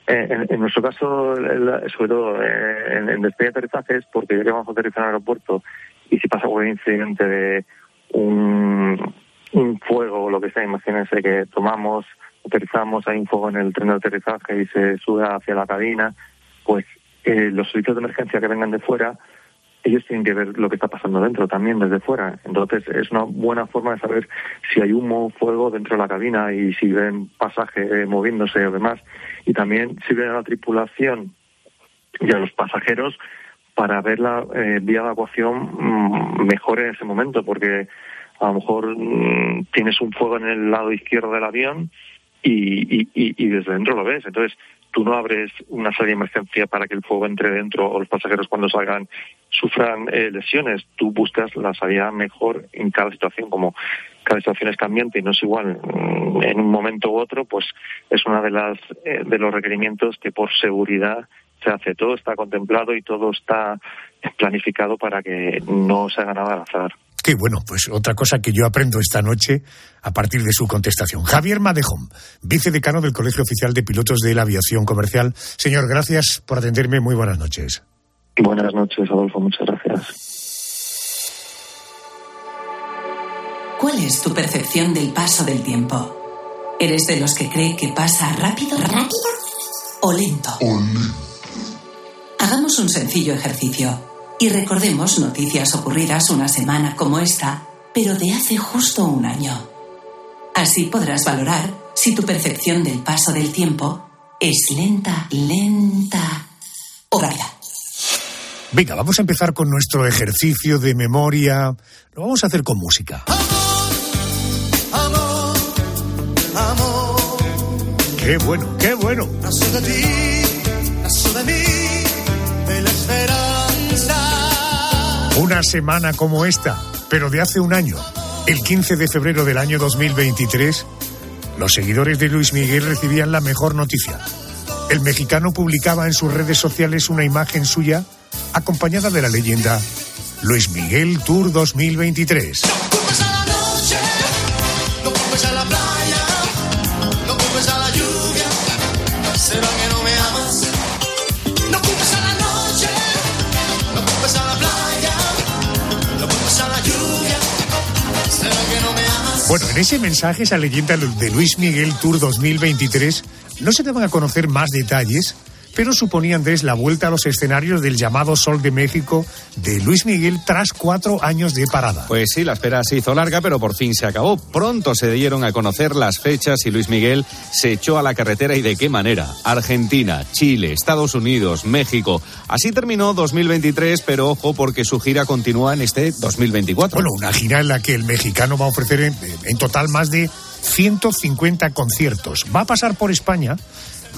Eh, en, en nuestro caso, sobre todo eh, en, en despegue y aterrizaje, es porque ya que vamos a aterrizar en el aeropuerto y si pasa algún incidente de un, fuego o lo que sea, imagínense que tomamos, aterrizamos, hay un fuego en el tren de aterrizaje y se sube hacia la cabina, pues eh, los servicios de emergencia que vengan de fuera ellos tienen que ver lo que está pasando dentro también desde fuera. Entonces es una buena forma de saber si hay humo, fuego dentro de la cabina y si ven pasaje moviéndose o demás. Y también sirve a la tripulación y a los pasajeros para ver la eh, vía de evacuación mm, mejor en ese momento, porque a lo mejor mm, tienes un fuego en el lado izquierdo del avión y, y, desde dentro lo ves. Entonces, tú no abres una salida de emergencia para que el fuego entre dentro o los pasajeros cuando salgan sufran eh, lesiones. Tú buscas la salida mejor en cada situación, como cada situación es cambiante y no es igual mm, en un momento u otro, pues es una de las eh, de los requerimientos que por seguridad se hace. Todo está contemplado y todo está planificado para que no se haga nada al azar. Qué bueno, pues otra cosa que yo aprendo esta noche a partir de su contestación. Javier Madejón, vicedecano del Colegio Oficial de Pilotos de la Aviación Comercial. Señor, gracias por atenderme. Muy buenas noches. Buenas noches, Adolfo. Muchas gracias. ¿Cuál es tu percepción del paso del tiempo? ¿Eres de los que cree que pasa rápido? ¿Rápido? ¿O lento? Hagamos un sencillo ejercicio y recordemos noticias ocurridas una semana como esta, pero de hace justo un año. Así podrás valorar si tu percepción del paso del tiempo es lenta, lenta o rápida. Venga, vamos a empezar con nuestro ejercicio de memoria. Lo vamos a hacer con música. Amor, Qué bueno, qué bueno. nació de ti, nació de mí, de la esperanza. Una semana como esta, pero de hace un año, el 15 de febrero del año 2023, los seguidores de Luis Miguel recibían la mejor noticia. El mexicano publicaba en sus redes sociales una imagen suya acompañada de la leyenda Luis Miguel Tour 2023. Culpes Bueno, en ese mensaje, esa leyenda de Luis Miguel Tour 2023, no se daban a conocer más detalles, pero suponía Andrés la vuelta a los escenarios del llamado Sol de México de Luis Miguel tras cuatro años de parada. Pues sí, la espera se hizo larga, pero por fin se acabó. Pronto se dieron a conocer las fechas y Luis Miguel se echó a la carretera y de qué manera. Argentina, Chile, Estados Unidos, México. Así terminó 2023, pero ojo porque su gira continúa en este 2024. Bueno, una gira en la que el mexicano va a ofrecer en, en total más de 150 conciertos. Va a pasar por España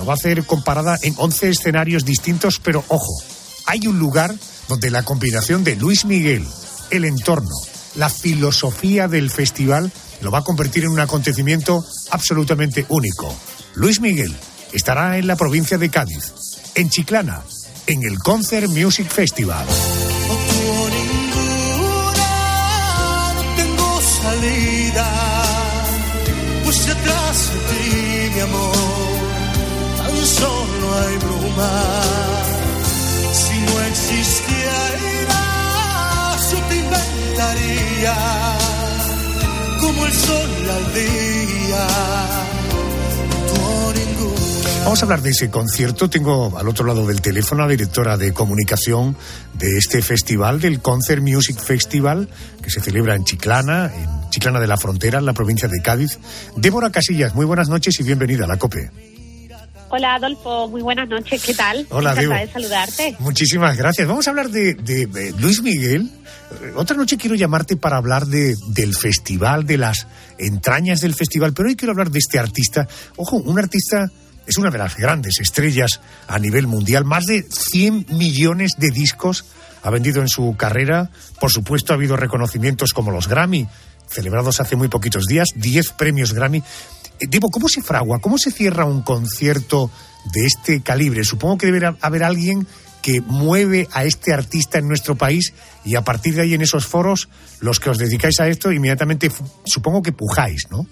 lo va a hacer comparada en 11 escenarios distintos, pero ojo, hay un lugar donde la combinación de Luis Miguel, el entorno, la filosofía del festival lo va a convertir en un acontecimiento absolutamente único. Luis Miguel estará en la provincia de Cádiz, en Chiclana, en el Concert Music Festival. Tengo salida, pues detrás de ti, mi amor, solo hay bruma. Si no existiera, yo te inventaría como el sol al día. Vamos a hablar de ese concierto. Tengo al otro lado del teléfono a la directora de comunicación de este festival, del Concert Music Festival, que se celebra en Chiclana, en Chiclana de la Frontera, en la provincia de Cádiz. Débora Casillas, muy buenas noches y bienvenida a la COPE. Hola Adolfo, muy buenas noches, ¿qué tal? Hola, Debo. de saludarte. Muchísimas gracias. Vamos a hablar de, de, Luis Miguel. Eh, Otra noche quiero llamarte para hablar de, del festival, de las entrañas del festival, pero hoy quiero hablar de este artista. Ojo, un artista es una de las grandes estrellas a nivel mundial. Más de 100 millones de discos ha vendido en su carrera. Por supuesto, ha habido reconocimientos como los Grammy, celebrados hace muy poquitos días, 10 premios Grammy. Eh, Debo, ¿cómo se fragua? ¿Cómo se cierra un concierto de este calibre? Supongo que debe haber alguien que mueve a este artista en nuestro país y a partir de ahí en esos foros, los que os dedicáis a esto, inmediatamente supongo que pujáis, ¿no?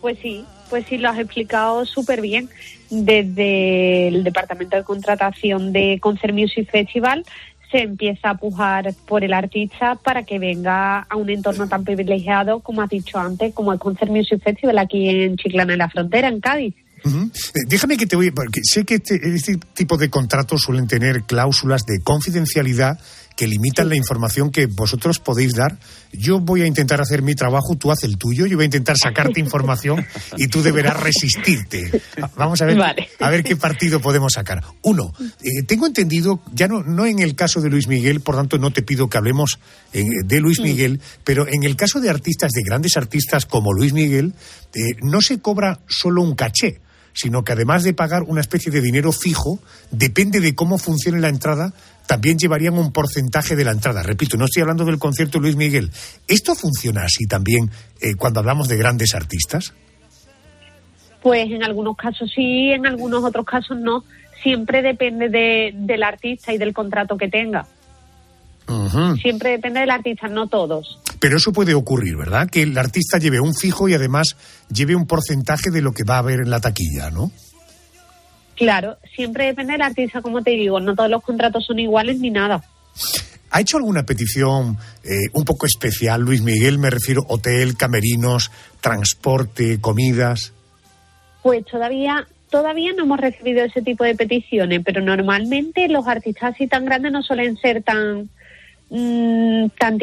Pues sí, pues sí, lo has explicado súper bien. Desde el Departamento de Contratación de Concert Music Festival se empieza a pujar por el artista para que venga a un entorno tan privilegiado, como has dicho antes, como el Concert Music Festival aquí en Chiclana, en la frontera, en Cádiz. Eh, Déjame que te voy, porque sé que este, este tipo de contratos suelen tener cláusulas de confidencialidad que limitan la información que vosotros podéis dar. Yo voy a intentar hacer mi trabajo, tú haz el tuyo, yo voy a intentar sacarte información y tú deberás resistirte. Vamos a ver, Vale. a ver qué partido podemos sacar. Uno, eh, tengo entendido, ya no, no en el caso de Luis Miguel, por tanto no te pido que hablemos eh, de Luis Miguel, pero en el caso de artistas, de grandes artistas como Luis Miguel, eh, no se cobra solo un caché sino que además de pagar una especie de dinero fijo, depende de cómo funcione la entrada, también llevarían un porcentaje de la entrada. Repito, no estoy hablando del concierto Luis Miguel. ¿Esto funciona así también eh, cuando hablamos de grandes artistas? Pues en algunos casos sí, en algunos otros casos no. Siempre depende de, del artista y del contrato que tenga. Siempre depende del artista, no todos. Pero eso puede ocurrir, ¿verdad? Que el artista lleve un fijo y además lleve un porcentaje de lo que va a haber en la taquilla, ¿no? Claro, siempre depende del artista, como te digo, no todos los contratos son iguales ni nada. ¿Ha hecho alguna petición eh, un poco especial, Luis Miguel? Me refiero hotel, camerinos, transporte, comidas. Pues todavía todavía no hemos recibido ese tipo de peticiones, pero normalmente los artistas así tan grandes no suelen ser tan mm, tan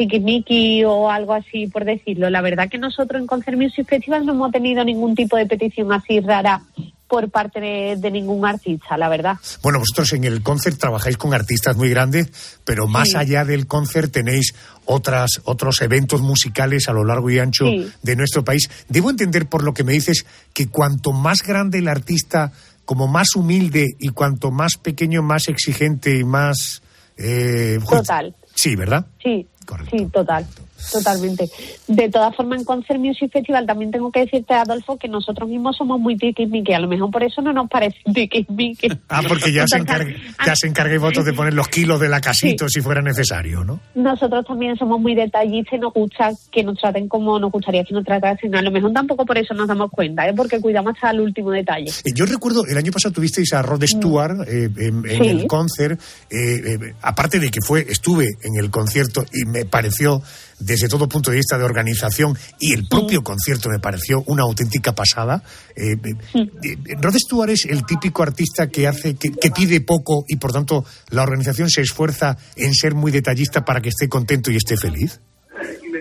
o algo así, por decirlo. La verdad que nosotros en Concert Music Festival no hemos tenido ningún tipo de petición así rara por parte de, de ningún artista, la verdad. Bueno, vosotros en el concert trabajáis con artistas muy grandes, pero más Sí. allá del concert tenéis otras, otros eventos musicales a lo largo y ancho Sí. de nuestro país. Debo entender por lo que me dices que cuanto más grande el artista, como más humilde y cuanto más pequeño, más exigente y más... eh, Total. Sí, ¿verdad? Sí, sí, total, totalmente. De todas formas, en Concert Music Festival también tengo que decirte, Adolfo, que nosotros mismos somos muy tiquismiqui. A lo mejor por eso no nos parece tiquismiqui. Ah, porque ya se, encargue, ya se encargue votos de poner los kilos de la casito si fuera necesario, ¿no? Nosotros también somos muy detallistas y nos gusta que nos traten como nos gustaría que nos tratasen. A lo mejor tampoco por eso nos damos cuenta, ¿eh? porque cuidamos hasta el último detalle. Eh, Yo recuerdo, el año pasado tuvisteis a Rod Stewart eh, en, en Sí. el concert, eh, aparte de que fue, estuve en el concierto y me pareció desde todo punto de vista de organización y el propio concierto me pareció una auténtica pasada. Eh, eh, eh, Rod Stewart es el típico artista que hace, que, que pide poco y por tanto la organización se esfuerza en ser muy detallista para que esté contento y esté feliz.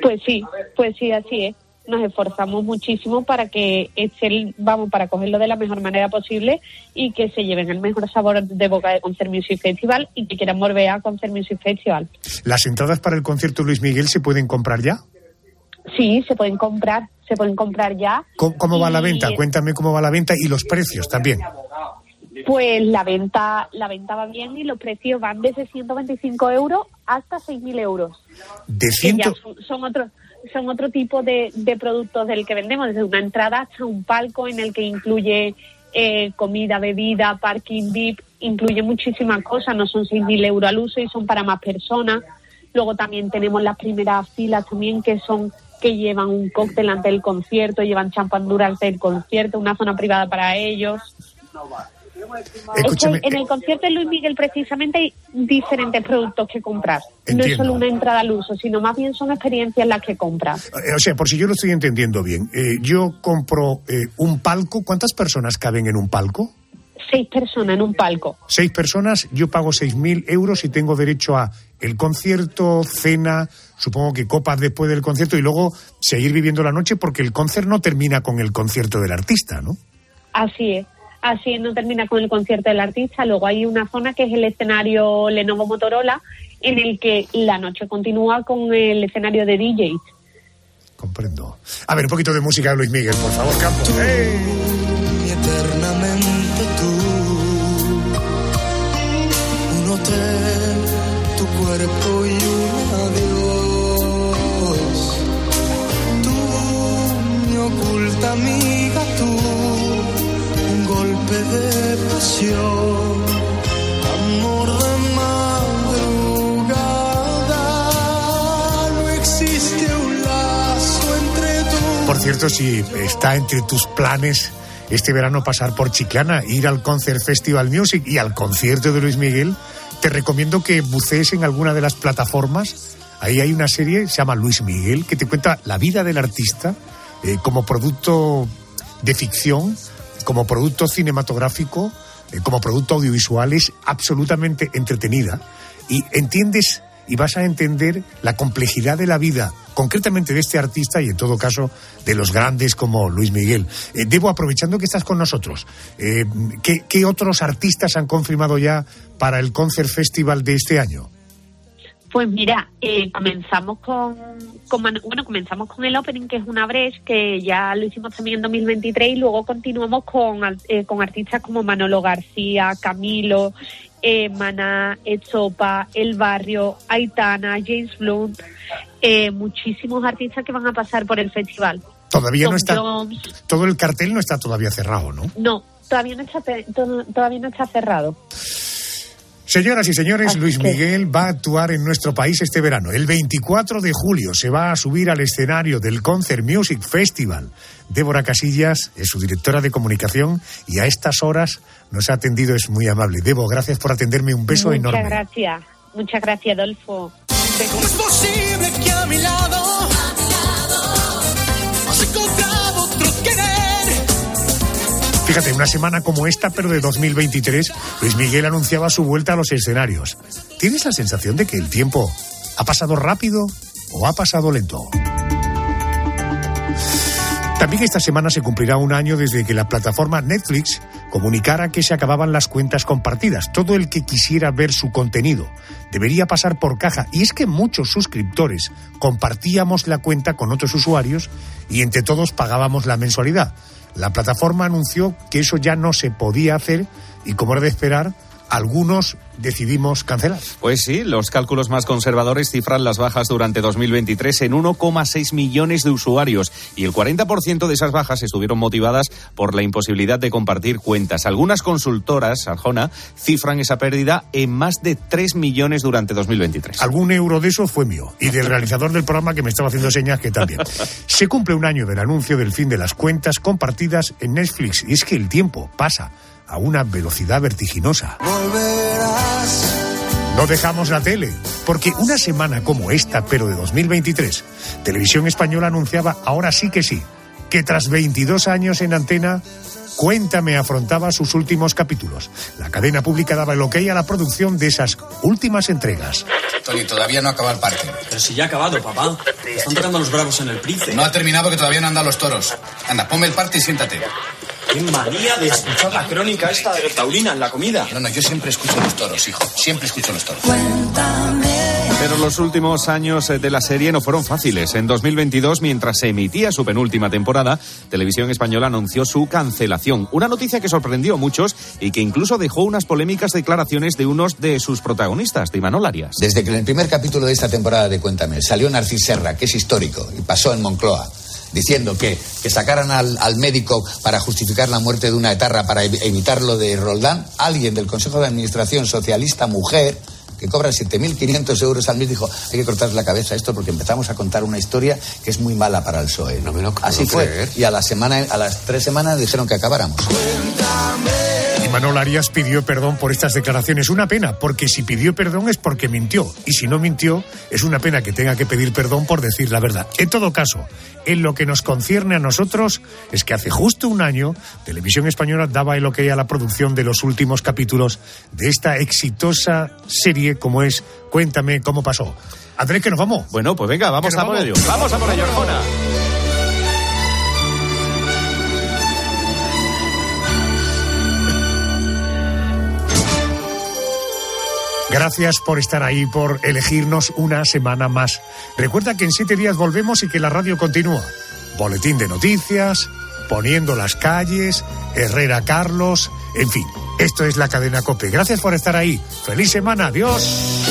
Pues sí, pues sí, así es. Nos esforzamos muchísimo para que eche el- vamos, para cogerlo de la mejor manera posible y que se lleven el mejor sabor de boca de Concert Music Festival y que quieran volver a Concert Music Festival. ¿Las entradas para el concierto Luis Miguel se pueden comprar ya? Sí, se pueden comprar, se pueden comprar ya. ¿Cómo, cómo va la venta? Cuéntame cómo va la venta y los precios también. Pues la venta, la venta va bien y los precios van desde 125 euros hasta 6.000 euros. De ciento... son, son otro son otro tipo de, de productos del que vendemos, desde una entrada hasta un palco en el que incluye eh, comida, bebida, parking VIP, incluye muchísimas cosas, no son 6.000 euros al uso y son para más personas. Luego también tenemos las primeras filas también que son que llevan un cóctel antes del concierto, llevan champán durante el concierto, una zona privada para ellos. Escúchame, en el concierto de Luis Miguel precisamente hay diferentes productos que comprar. No es solo una entrada al uso, sino más bien son experiencias las que compras. Eh, O sea, por si yo lo estoy entendiendo bien, eh, yo compro eh, un palco. ¿Cuántas personas caben en un palco? Seis personas en un palco. Seis personas, yo pago 6.000 euros y tengo derecho a el concierto, cena, supongo que copas después del concierto y luego seguir viviendo la noche porque el concierto no termina con el concierto del artista, ¿no? Así es. Así no termina con el concierto del artista. Luego hay una zona que es el escenario Lenovo Motorola, en el que la noche continúa con el escenario de DJs. Comprendo. A ver, un poquito de música de Luis Miguel, por favor, Campos. ¡Eh! y eternamente tú. Un hotel, tu cuerpo y un adiós. Tú, mi oculta golpe Por cierto, si está entre tus planes este verano pasar por Chiclana, ir al Concert Festival Music y al concierto de Luis Miguel, te recomiendo que bucees en alguna de las plataformas. Ahí hay una serie, se llama Luis Miguel, que te cuenta la vida del artista eh, como producto de ficción, como producto cinematográfico, eh, como producto audiovisual, es absolutamente entretenida. Y entiendes y vas a entender la complejidad de la vida, concretamente de este artista y en todo caso de los grandes como Luis Miguel. Eh, Debo, aprovechando que estás con nosotros, eh, ¿qué, qué otros artistas han confirmado ya para el Concert Festival de este año? Pues mira, eh, comenzamos con, con bueno, comenzamos con el opening que es una brecha que ya lo hicimos también en 2023 y luego continuamos con, eh, con artistas como Manolo García, Camilo, eh, Maná, Echopa, El Barrio, Aitana, James Blunt, eh, muchísimos artistas que van a pasar por el festival. Todavía no está, Jones. todo el cartel no está todavía cerrado, ¿no? No, todavía no está, todavía no está cerrado. Señoras y señores, Luis Miguel va a actuar en nuestro país este verano. El 24 de julio se va a subir al escenario del Concert Music Festival. Débora Casillas es su directora de comunicación y a estas horas nos ha atendido, es muy amable. Debo, gracias por atenderme, un beso Muchas enorme. gracias, muchas gracias, Adolfo. ¿Cómo es posible que a mi lado Fíjate, una semana como esta, pero de 2023, Luis Miguel anunciaba su vuelta a los escenarios. ¿Tienes la sensación de que el tiempo ha pasado rápido o ha pasado lento? También esta semana se cumplirá un año desde que la plataforma Netflix comunicara que se acababan las cuentas compartidas. Todo el que quisiera ver su contenido debería pasar por caja. Y es que muchos suscriptores compartíamos la cuenta con otros usuarios y entre todos pagábamos la mensualidad. La plataforma anunció que eso ya no se podía hacer y, como era de esperar, algunos decidimos cancelar. Pues sí, los cálculos más conservadores cifran las bajas durante 2023 en 1,6 millones de usuarios y el 40% de esas bajas estuvieron motivadas por la imposibilidad de compartir cuentas. Algunas consultoras, Arjona, cifran esa pérdida en más de 3 millones durante 2023. Algún euro de eso fue mío y del realizador del programa que me estaba haciendo señas que también. Se cumple un año del anuncio del fin de las cuentas compartidas en Netflix y es que el tiempo pasa a una velocidad vertiginosa. Volverás, No dejamos la tele, porque una semana como esta, pero de 2023, Televisión Española anunciaba, ahora sí que sí, que tras 22 años en antena, Cuéntame afrontaba sus últimos capítulos. La cadena pública daba el ok a la producción de esas últimas entregas. Tony, todavía no acaba el parte. Pero si ya ha acabado, papá. Están tocando los bravos en el Price. No ha terminado que todavía no andan los toros. Anda, ponme el parte y siéntate. ¡Qué manía de escuchar la crónica esta de Taurina en la comida! No, no, yo siempre escucho los toros, hijo. Siempre escucho los toros. Pero los últimos años eh, de la serie no fueron fáciles. En 2022, mientras se emitía su penúltima temporada, Televisión Española anunció su cancelación. Una noticia que sorprendió a muchos y que incluso dejó unas polémicas declaraciones de unos de sus protagonistas, de Imanol Arias. Desde que en el primer capítulo de esta temporada de Cuéntame salió Narcis Serra, que es histórico, y pasó en Moncloa, diciendo que, que sacaran al, al médico para justificar la muerte de una etarra para ev- evitar lo de Roldán, alguien del Consejo de Administración Socialista Mujer que cobra 7.500 euros al mes, dijo, hay que cortarle la cabeza a esto porque empezamos a contar una historia que es muy mala para el PSOE. No me lo Así fue. creer. Y a, la semana, a las tres semanas dijeron que acabáramos. Y Manuel Arias pidió perdón por estas declaraciones. Una pena, porque si pidió perdón es porque mintió. Y si no mintió, es una pena que tenga que pedir perdón por decir la verdad. En todo caso, en lo que nos concierne a nosotros, es que hace justo un año, Televisión Española daba el ok a la producción de los últimos capítulos de esta exitosa serie como es Cuéntame cómo pasó. Andrés, que nos vamos. Bueno, pues venga, vamos a por vamos. ello. Vamos a por ello, Arjona. Gracias por estar ahí, por elegirnos una semana más. Recuerda que en siete días volvemos y que la radio continúa. Boletín de noticias, poniendo las calles, Herrera Carlos, en fin, esto es la cadena Cope. Gracias por estar ahí. Feliz semana, adiós.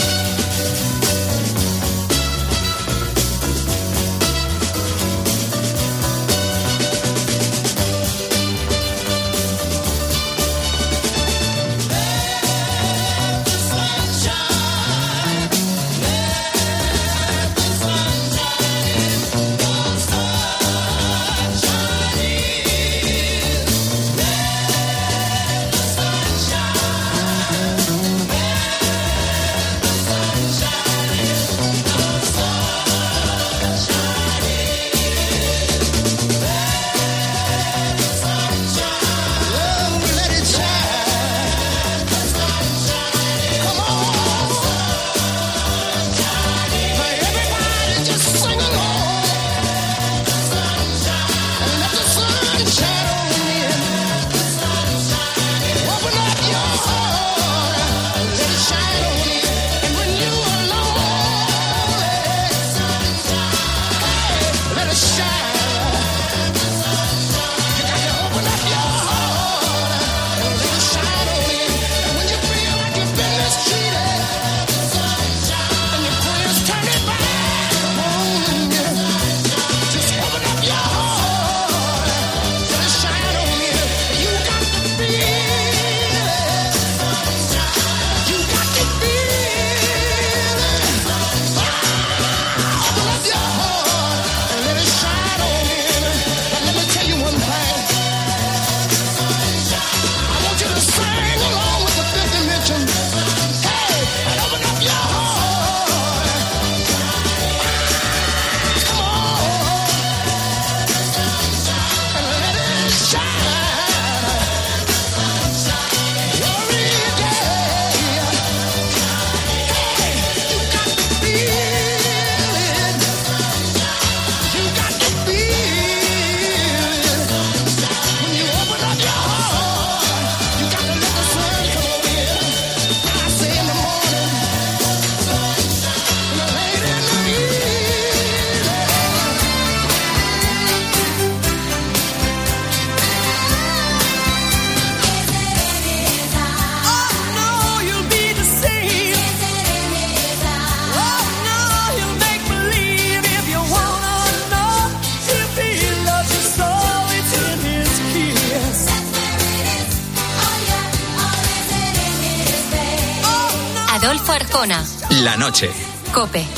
Noche. Cope.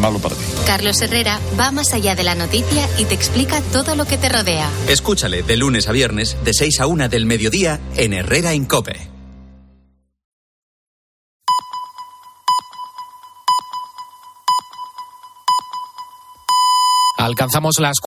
malo para ti. Carlos Herrera va más allá de la noticia y te explica todo lo que te rodea. Escúchale de lunes a viernes, de 6 a 1 del mediodía, en Herrera Incope. Alcanzamos las